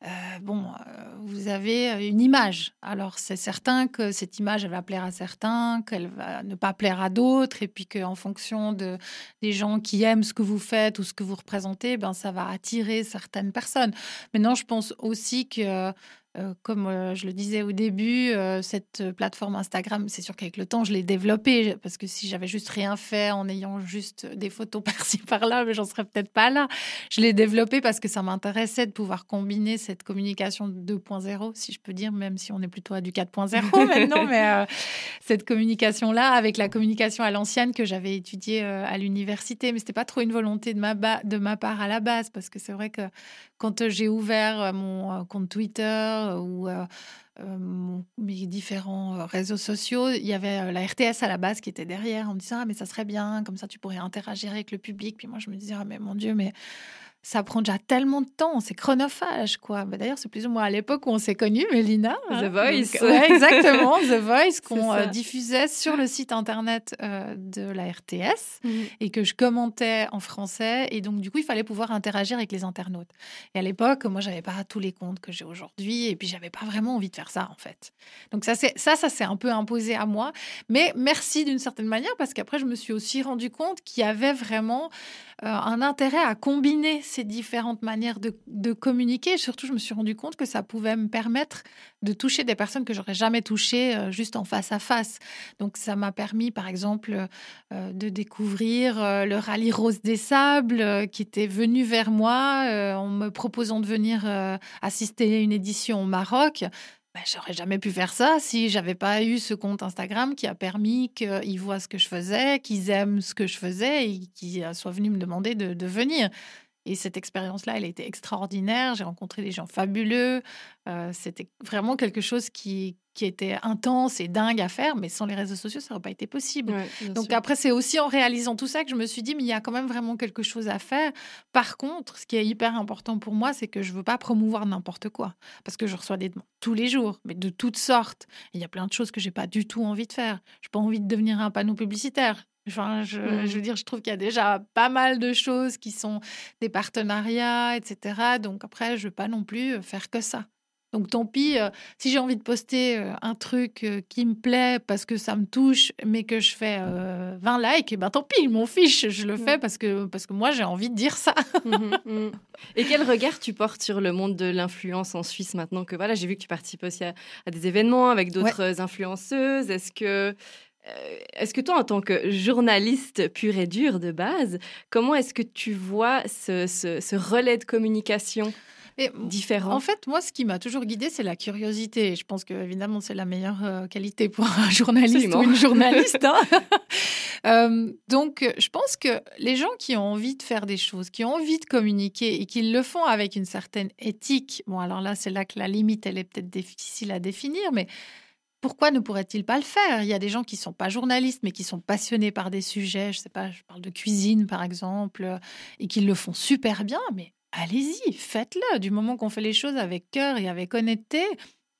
euh, bon, euh, vous avez une image. Alors, c'est certain que cette image, elle va plaire à certains, qu'elle va ne pas plaire à d'autres, et puis qu'en fonction de, des gens qui aiment ce que vous faites ou ce que vous représentez, ben, ça va attirer certaines personnes. Maintenant, je pense aussi que euh, comme euh, je le disais au début, euh, cette plateforme Instagram, c'est sûr qu'avec le temps, je l'ai développée parce que si j'avais juste rien fait en ayant juste des photos *laughs* par-ci par-là, mais j'en serais peut-être pas là. Je l'ai développée parce que ça m'intéressait de pouvoir combiner cette communication 2.0, si je peux dire, même si on est plutôt à du 4.0 *laughs* maintenant, mais cette communication-là avec la communication à l'ancienne que j'avais étudiée à l'université. Mais c'était pas trop une volonté de ma, de ma part à la base parce que c'est vrai que quand j'ai ouvert mon compte Twitter, ou euh, euh, mes différents réseaux sociaux, il y avait euh, la RTS à la base qui était derrière en me disant ah, mais ça serait bien, comme ça tu pourrais interagir avec le public. Puis moi je me disais ah mais mon Dieu, mais ça prend déjà tellement de temps, c'est chronophage, quoi. Bah, d'ailleurs, c'est plus ou moins à l'époque où on s'est connus, Mélina. The Voice. exactement, The Voice, *laughs* qu'on euh, diffusait sur le site internet euh, de la RTS mhm. et que je commentais en français. Et donc, du coup, il fallait pouvoir interagir avec les internautes. Et à l'époque, moi, j'avais pas tous les comptes que j'ai aujourd'hui et puis j'avais pas vraiment envie de faire ça, en fait. Donc, ça, ça, ça s'est un peu imposé à moi. Mais merci d'une certaine manière parce qu'après, je me suis aussi rendu compte qu'il y avait vraiment euh, un intérêt à combiner ces différentes manières de, communiquer. surtout, je me suis rendu compte que ça pouvait me permettre de toucher des personnes que j'aurais jamais touchées euh, juste en face à face. Donc, ça m'a permis, par exemple, euh, de découvrir le rallye Rose des Sables qui était venu vers moi en me proposant de venir assister à une édition au Maroc. Ben, j'aurais jamais pu faire ça si j'avais pas eu ce compte Instagram qui a permis qu'ils voient ce que je faisais, qu'ils aiment ce que je faisais et qu'ils soient venus me demander de, de venir. Et cette expérience-là, elle a été extraordinaire. J'ai rencontré des gens fabuleux. Euh, c'était vraiment quelque chose qui, qui était intense et dingue à faire, mais sans les réseaux sociaux, ça n'aurait pas été possible. Donc après, c'est aussi en réalisant tout ça que je me suis dit, mais il y a quand même vraiment quelque chose à faire. Par contre, ce qui est hyper important pour moi, c'est que je ne veux pas promouvoir n'importe quoi, parce que je reçois des demandes tous les jours, mais de toutes sortes. Il y a plein de choses que j'ai pas du tout envie de faire. Je n'ai pas envie de devenir un panneau publicitaire. Enfin, je, je, veux mmh. dire, je trouve qu'il y a déjà pas mal de choses qui sont des partenariats, etc. Donc après, je veux pas non plus euh, faire que ça. Donc tant pis, euh, si j'ai envie de poster euh, un truc qui me plaît parce que ça me touche, mais que je fais 20 likes, et ben tant pis, mon fiche, je le fais mmh. parce que, parce que moi j'ai envie de dire ça. Mmh, et quel regard tu portes sur le monde de l'influence en Suisse maintenant que voilà, j'ai vu que tu participes aussi à, des événements avec d'autres influenceuses. Est-ce que est-ce que toi, en tant que journaliste pur et dur de base, comment est-ce que tu vois ce, relais de communication différent En fait, moi, ce qui m'a toujours guidée, c'est la curiosité. Je pense que, évidemment, c'est la meilleure euh, qualité pour un journaliste ou une journaliste. Hein. *laughs* Euh, donc, je pense que les gens qui ont envie de faire des choses, qui ont envie de communiquer et qui le font avec une certaine éthique, bon, alors là, c'est là que la limite, elle est peut-être difficile à définir, mais pourquoi ne pourrait-il pas le faire? Il y a des gens qui ne sont pas journalistes, mais qui sont passionnés par des sujets, je sais pas, je parle de cuisine par exemple, et qui le font super bien, mais allez-y, faites-le. Du moment qu'on fait les choses avec cœur et avec honnêteté,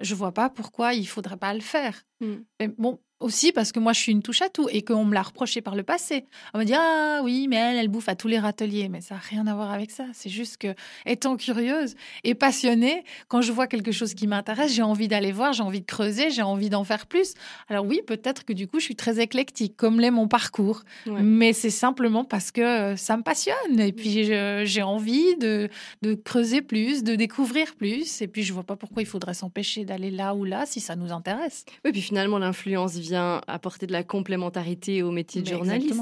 je vois pas pourquoi il faudrait pas le faire. Hmm. Mais bon, aussi parce que moi, je suis une touche à tout et qu'on me l'a reproché par le passé. On me dit Ah oui, mais elle, elle bouffe à tous les râteliers. Mais ça n'a rien à voir avec ça. C'est juste que, étant curieuse et passionnée, quand je vois quelque chose qui m'intéresse, j'ai envie d'aller voir, j'ai envie de creuser, j'ai envie d'en faire plus. Alors oui, peut-être que du coup, je suis très éclectique, comme l'est mon parcours. Mais c'est simplement parce que euh, ça me passionne. Et puis, j'ai envie de, de creuser plus, de découvrir plus. Et puis, je vois pas pourquoi il faudrait s'empêcher d'aller là ou là si ça nous intéresse. Oui, puis finalement, l'influence vient apporter de la complémentarité au métier de journaliste.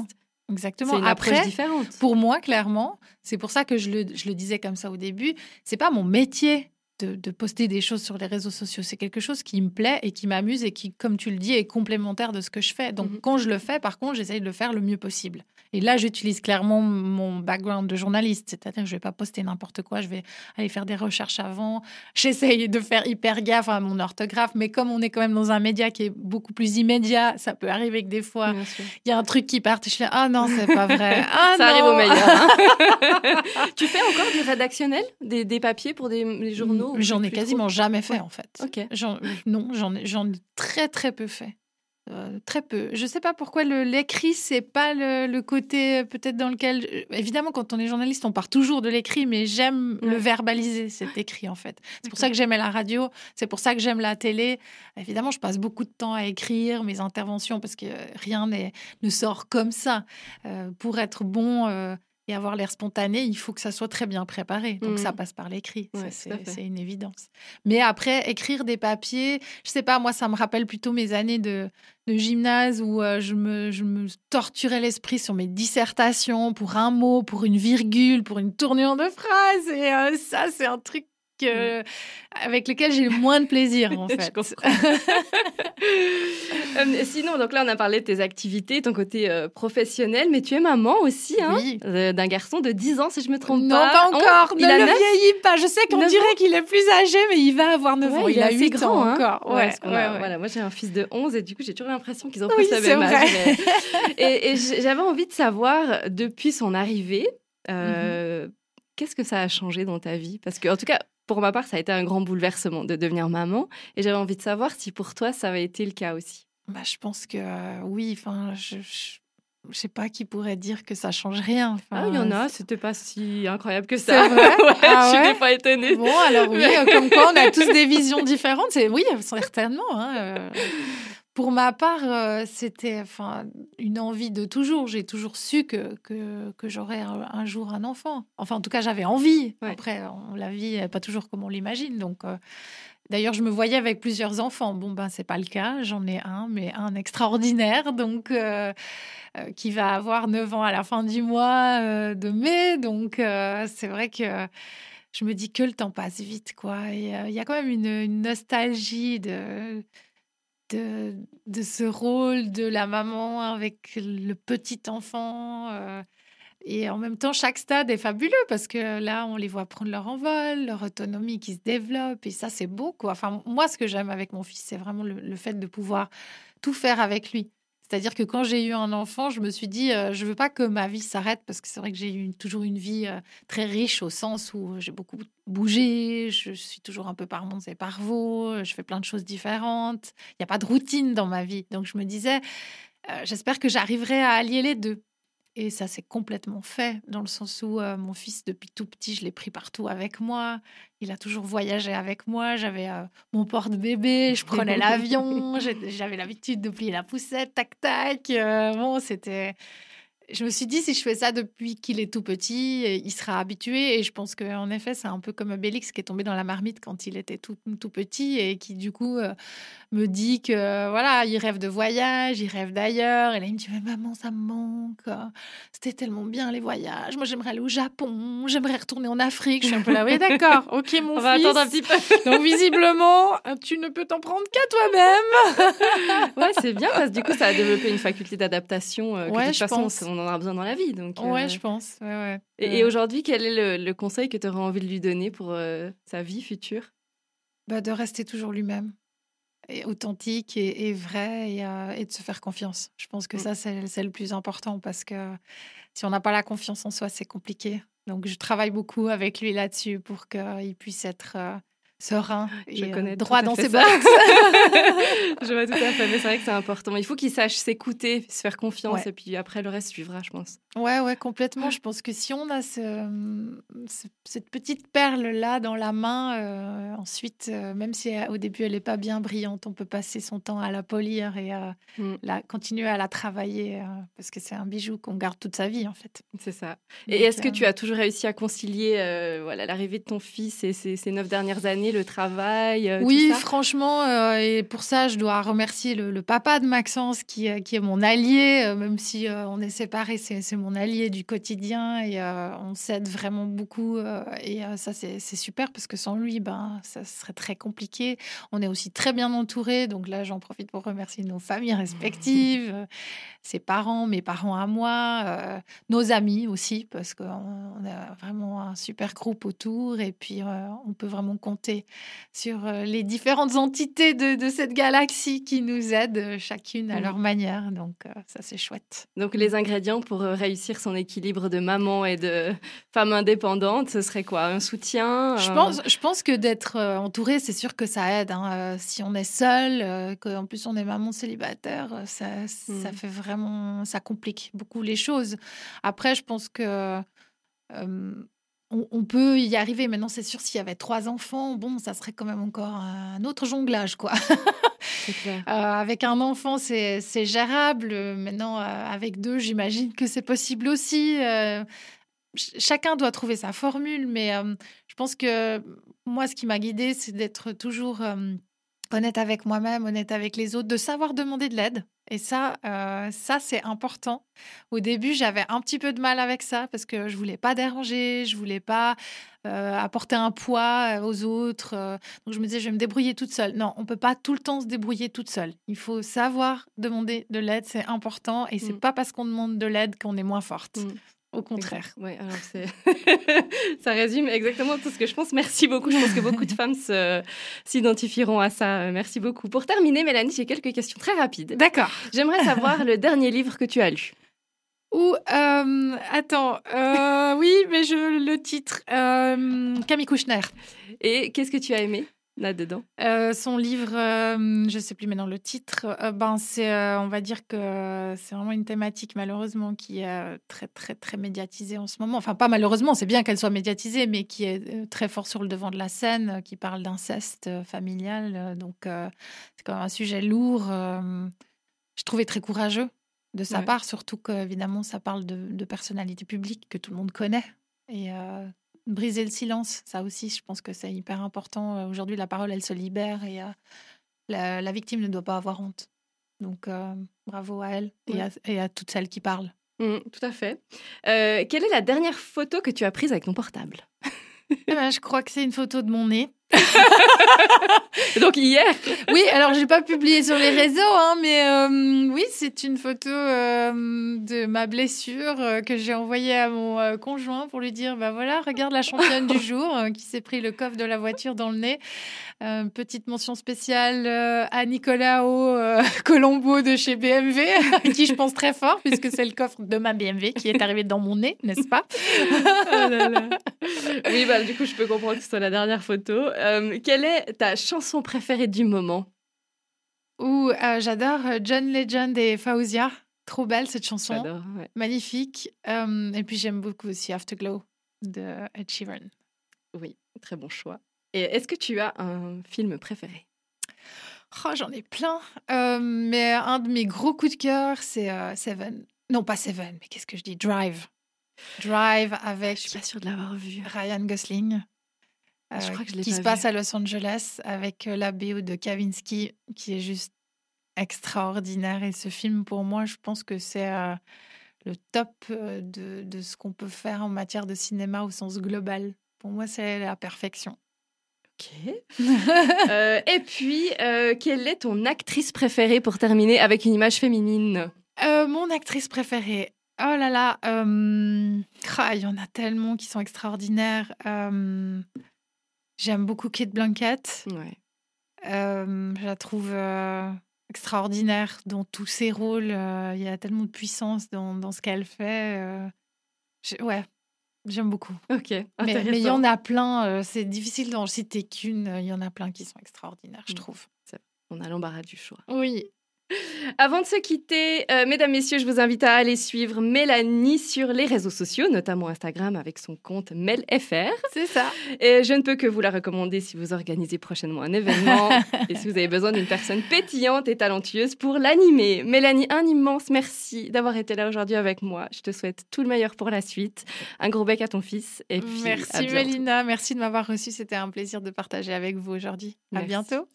Exactement. C'est une approche différente. Pour moi, clairement, c'est pour ça que je le, je le, disais comme ça au début. C'est pas mon métier de, de, poster des choses sur les réseaux sociaux. C'est quelque chose qui me plaît et qui m'amuse et qui, comme tu le dis, est complémentaire de ce que je fais. Donc, mhm. quand je le fais, par contre, j'essaye de le faire le mieux possible. Et là, j'utilise clairement mon background de journaliste, c'est-à-dire que je vais pas poster n'importe quoi, je vais aller faire des recherches avant. J'essaye de faire hyper gaffe à mon orthographe, mais comme on est quand même dans un média qui est beaucoup plus immédiat, ça peut arriver que des fois, il y a un truc qui part et je fais ah non, c'est pas vrai. *laughs* Ah ça arrive au meilleur. Hein. *laughs* tu fais encore du rédactionnel, des, des papiers pour des, journaux J'en ai quasiment jamais fait en fait. Ok. Non, j'en ai très très peu fait. Euh, très peu. Je ne sais pas pourquoi l'écrit, c'est pas le, côté euh, peut-être dans lequel. Euh, évidemment, quand on est journaliste, on part toujours de l'écrit, mais j'aime le verbaliser, cet écrit en fait. C'est pour ça que j'aimais la radio, c'est pour ça que j'aime la télé. Évidemment, je passe beaucoup de temps à écrire mes interventions parce que rien ne sort comme ça. pour être bon et avoir l'air spontané, il faut que ça soit très bien préparé. Donc, ça passe par l'écrit. Ouais, c'est une évidence. Mais après, écrire des papiers, je sais pas, moi, ça me rappelle plutôt mes années de, de gymnase où euh, je, me, je me torturais l'esprit sur mes dissertations pour un mot, pour une virgule, pour une tournure de phrase. Et euh, ça, c'est un truc que- avec lequel j'ai le moins de plaisir, en *laughs* fait. *laughs* Euh, sinon, donc là, on a parlé de tes activités, ton côté euh, professionnel, mais tu es maman aussi, hein, Oui. euh, d'un garçon de 10 ans, si je me trompe Non, pas. pas On- encore. il ne le neuf vieillis pas. Je sais qu'on dirait qu'il est plus âgé, mais il va avoir 9 ans. Ouais, il, a est assez 8 grand, ans hein. encore. Ouais, a-. Voilà, moi j'ai un fils de 11 et du coup j'ai toujours l'impression qu'ils ont Oui, le c'est même vrai. âge. mais- *laughs* et j'avais envie de savoir, depuis son arrivée, euh, Mhm. qu'est-ce que ça a changé dans ta vie? Parce que, en tout cas, pour ma part, ça a été un grand bouleversement de devenir maman. Et j'avais envie de savoir si pour toi ça avait été le cas aussi. Bah, je pense que euh, oui. Enfin, je, je, je sais pas qui pourrait dire que ça change rien. Ah, Enfin, il y en a, c'était pas si incroyable que ça. vrai? *laughs* Ouais, Ah je des fois étonnée. Bon, alors oui, *laughs* comme quoi on a tous des visions différentes. C'est oui, certainement. hein, euh. Pour ma part, euh, c'était enfin une envie de toujours. J'ai toujours su que que, que j'aurais un, un jour un enfant. Enfin, en tout cas, j'avais envie. Ouais. Après, on- la vie n'est pas toujours comme on l'imagine. Donc, euh, d'ailleurs, je me voyais avec plusieurs enfants. Bon, ben, c'est pas le cas. J'en ai un, mais un extraordinaire. Donc. euh, qui va avoir 9 ans à la fin du mois de mai. Donc, c'est vrai que je me dis que le temps passe vite, quoi. Il y a quand même une, une nostalgie de, de, ce rôle de la maman avec le petit enfant. euh, et en même temps, chaque stade est fabuleux parce que là, on les voit prendre leur envol, leur autonomie qui se développe. Et ça, c'est beau, quoi. Enfin, moi, ce que j'aime avec mon fils, c'est vraiment le fait de pouvoir tout faire avec lui. C'est-à-dire que quand j'ai eu un enfant, je me suis dit, euh, je veux pas que ma vie s'arrête parce que c'est vrai que j'ai eu toujours une vie euh, très riche au sens où j'ai beaucoup bougé, je suis toujours un peu par monts et par veaux, je fais plein de choses différentes. Il n'y a pas de routine dans ma vie. Donc je me disais, euh, j'espère que j'arriverai à allier les deux. Et ça s'est complètement fait, dans le sens où euh, mon fils, depuis tout petit, je l'ai pris partout avec moi. Il a toujours voyagé avec moi. J'avais euh, mon porte-bébé, je prenais l'avion, *laughs* j'avais l'habitude de plier la poussette, tac, tac. Euh, bon, c'était. Je me suis dit, si je fais ça depuis qu'il est tout petit, euh, il sera habitué. Et je pense qu'en effet, c'est un peu comme Bélix qui est tombé dans la marmite quand il était tout, tout petit et qui, du coup, euh, me dit que voilà, il rêve de voyage, il rêve d'ailleurs. Et là, il me dit, mais maman, ça me manque. C'était tellement bien les voyages. Moi, j'aimerais aller au Japon, j'aimerais retourner en Afrique. Je suis un peu là, oui, d'accord, *laughs* ok, mon On va attendre un petit peu. *laughs* Donc, visiblement, tu ne peux t'en prendre qu'à toi-même. *laughs* Ouais, c'est bien parce que du coup, ça a développé une faculté d'adaptation euh, que Ouais, de toute je façon, pense. on en a besoin dans la vie. Donc, euh, Ouais, je pense. Ouais, ouais. Et, et aujourd'hui, quel est le, le conseil que tu aurais envie de lui donner pour euh, sa vie future? Bah, de rester toujours lui-même. Et authentique et, et vrai et, euh, et de se faire confiance. Je pense que Mm. ça, c'est c'est le plus important parce que si on n'a pas la confiance en soi, c'est compliqué. Donc, je travaille beaucoup avec lui là-dessus pour qu'il puisse être euh, serein Je et euh, connais droit dans ses bottes. *laughs* *laughs* Je vois tout à fait, mais c'est vrai que c'est important. Il faut qu'il sache s'écouter, se faire confiance, Ouais. et puis après, le reste suivra, je pense. Ouais, ouais, complètement. Je pense que si on a ce- ce- cette petite perle-là dans la main, euh, ensuite, euh, même si au début elle n'est pas bien brillante, on peut passer son temps à la polir et à Mm. la, continuer à la travailler euh, parce que c'est un bijou qu'on garde toute sa vie, en fait. C'est ça. Et est-ce que tu as toujours réussi à concilier voilà, l'arrivée de ton fils et ces, ces neuf dernières années, le travail euh, Oui, tout ça franchement, euh, et pour ça, je dois remercier le, le papa de Maxence qui, euh, qui est mon allié, même si euh, on est séparés, c'est c'est mon allié du quotidien et euh, on s'aide vraiment beaucoup. et ça, c'est c'est super parce que sans lui, ben, ça serait très compliqué. On est aussi très bien entourés, donc là, j'en profite pour remercier nos familles respectives, *laughs* ses parents, mes parents à moi, nos amis aussi, parce qu'on on a vraiment un super groupe autour et puis on peut vraiment compter sur euh, les différentes entités de, de cette galaxie qui nous aident euh, chacune à Mhm. leur manière. Donc euh, ça, c'est chouette. Donc, les ingrédients pour réussir son équilibre de maman et de femme indépendante, ce serait quoi? Un soutien Je pense, je pense que d'être euh, entouré, c'est sûr que ça aide. hein. Si on est seul, qu'en plus on est maman célibataire, ça, ça Mhm. fait vraiment, ça complique beaucoup les choses. Après, je pense que euh, on, on peut y arriver. Maintenant, c'est sûr, s'il y avait trois enfants, bon, ça serait quand même encore un autre jonglage, quoi. *laughs* Clair. Euh, avec un enfant, c'est gérable. Maintenant, euh, avec deux, j'imagine que c'est possible aussi. Euh, ch- chacun doit trouver sa formule, mais je pense que moi, ce qui m'a guidée, c'est d'être toujours honnête avec moi-même, honnête avec les autres, de savoir demander de l'aide. Et ça, euh, ça c'est important. Au début, j'avais un petit peu de mal avec ça parce que je voulais pas déranger, je voulais pas euh, apporter un poids euh, aux autres. donc je me disais, je vais me débrouiller toute seule. Non, on peut pas tout le temps se débrouiller toute seule. Il faut savoir demander de l'aide, c'est important. Et c'est Mm. pas parce qu'on demande de l'aide qu'on est moins forte. Mm. Au contraire. Ouais, alors c'est *laughs* ça résume exactement tout ce que je pense. Merci beaucoup. Je pense que beaucoup de femmes s'identifieront à ça. Euh, Merci beaucoup. Pour terminer, Mélanie, j'ai quelques questions très rapides. D'accord. J'aimerais savoir le *laughs* dernier livre que tu as lu. Ou, euh, attends, euh, oui, mais je le titre, euh, Camille Kouchner. Et qu'est-ce que tu as aimé? Là-dedans? Euh, son livre, euh, je sais plus maintenant le titre, euh, ben c'est, on va dire que c'est vraiment une thématique malheureusement qui est très très très médiatisée en ce moment. Enfin pas malheureusement, c'est bien qu'elle soit médiatisée, mais qui est très fort sur le devant de la scène, qui parle d'inceste familial. donc c'est quand même un sujet lourd. je trouvais très courageux de sa Ouais. part, surtout qu'évidemment ça parle de, de personnalités publiques que tout le monde connaît et euh, briser le silence, ça aussi, je pense que c'est hyper important. Euh, Aujourd'hui, la parole, elle se libère et euh, la, la victime ne doit pas avoir honte. Donc, euh, bravo à elle et, Ouais. à, et à toutes celles qui parlent. Mm, Tout à fait. Euh, quelle est la dernière photo que tu as prise avec ton portable? Eh ben, je crois que c'est une photo de mon nez. *laughs* Donc hier Oui, alors j'ai pas publié sur les réseaux, hein, mais euh, oui, c'est une photo euh, de ma blessure euh, que j'ai envoyée à mon conjoint pour lui dire, bah voilà, regarde la championne du jour qui s'est pris le coffre de la voiture dans le nez. Petite mention spéciale à Nicolas euh, *laughs* Colombo de chez BMW, à qui je pense très fort puisque c'est le coffre de ma BMW qui est arrivé dans mon nez, n'est-ce pas? Oh là là. Oui, bah, du coup, je peux comprendre que ce soit la dernière photo. Euh, quelle est ta chanson préférée du moment? Ou euh, j'adore euh, John Legend et Fauzia. Trop belle cette chanson. Ouais. Magnifique. Euh, et puis j'aime beaucoup aussi Afterglow de Ed Sheeran. Oui, très bon choix. Et est-ce que tu as un film préféré? Oh, j'en ai plein. Mais un de mes gros coups de cœur, c'est Seven. Non, pas Seven, mais qu'est-ce que je dis? Drive. Drive avec Je suis pas sûre de l'avoir vu. Ryan Gosling. Ah, je crois que je qui pas se vu. passe à Los Angeles avec euh, la BO de Kavinsky, qui est juste extraordinaire. Et ce film, pour moi, je pense que c'est euh, le top euh, de, de ce qu'on peut faire en matière de cinéma au sens global. Pour moi, c'est la perfection. Ok. Euh, et puis, euh, quelle est ton actrice préférée pour terminer avec une image féminine? Mon actrice préférée. Oh là là, ah, il y en a tellement qui sont extraordinaires. J'aime beaucoup Kate Blanchett. Ouais. Euh, je la trouve euh, extraordinaire dans tous ses rôles. Euh, Il y a tellement de puissance dans, dans ce qu'elle fait. ouais, j'aime beaucoup. Ok. Mais il y en a plein. C'est difficile d'en citer qu'une. Il y en a plein qui sont extraordinaires, je Mm. trouve. On a l'embarras du choix. Oui. *laughs* Avant de se quitter, euh, mesdames, messieurs, je vous invite à aller suivre Mélanie sur les réseaux sociaux, notamment Instagram avec son compte MelFR. C'est ça. Et je ne peux que vous la recommander si vous organisez prochainement un événement *laughs* et si vous avez besoin d'une personne pétillante et talentueuse pour l'animer. Mélanie, un immense merci d'avoir été là aujourd'hui avec moi. Je te souhaite tout le meilleur pour la suite. Un gros bec à ton fils. Et puis, Merci. Mélina, merci de m'avoir reçu. C'était un plaisir de partager avec vous aujourd'hui. À bientôt.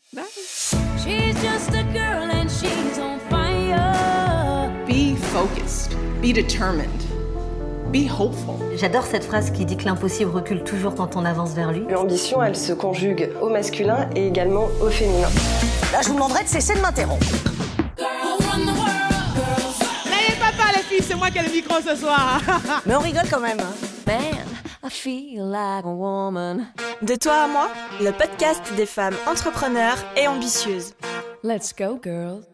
She's just a girl and she's on fire. Be focused. Be determined. Be hopeful. J'adore cette phrase qui dit que l'impossible recule toujours quand on avance vers lui. L'ambition, elle se conjugue au masculin et également au féminin. Là, je vous demanderai de cesser de m'interrompre. N'ayez pas peur, les filles, c'est moi qui ai le micro ce soir. Mais on rigole quand même. hein. Man, I feel like a woman. De toi à moi, le podcast des femmes entrepreneurs et ambitieuses. Let's go, girl.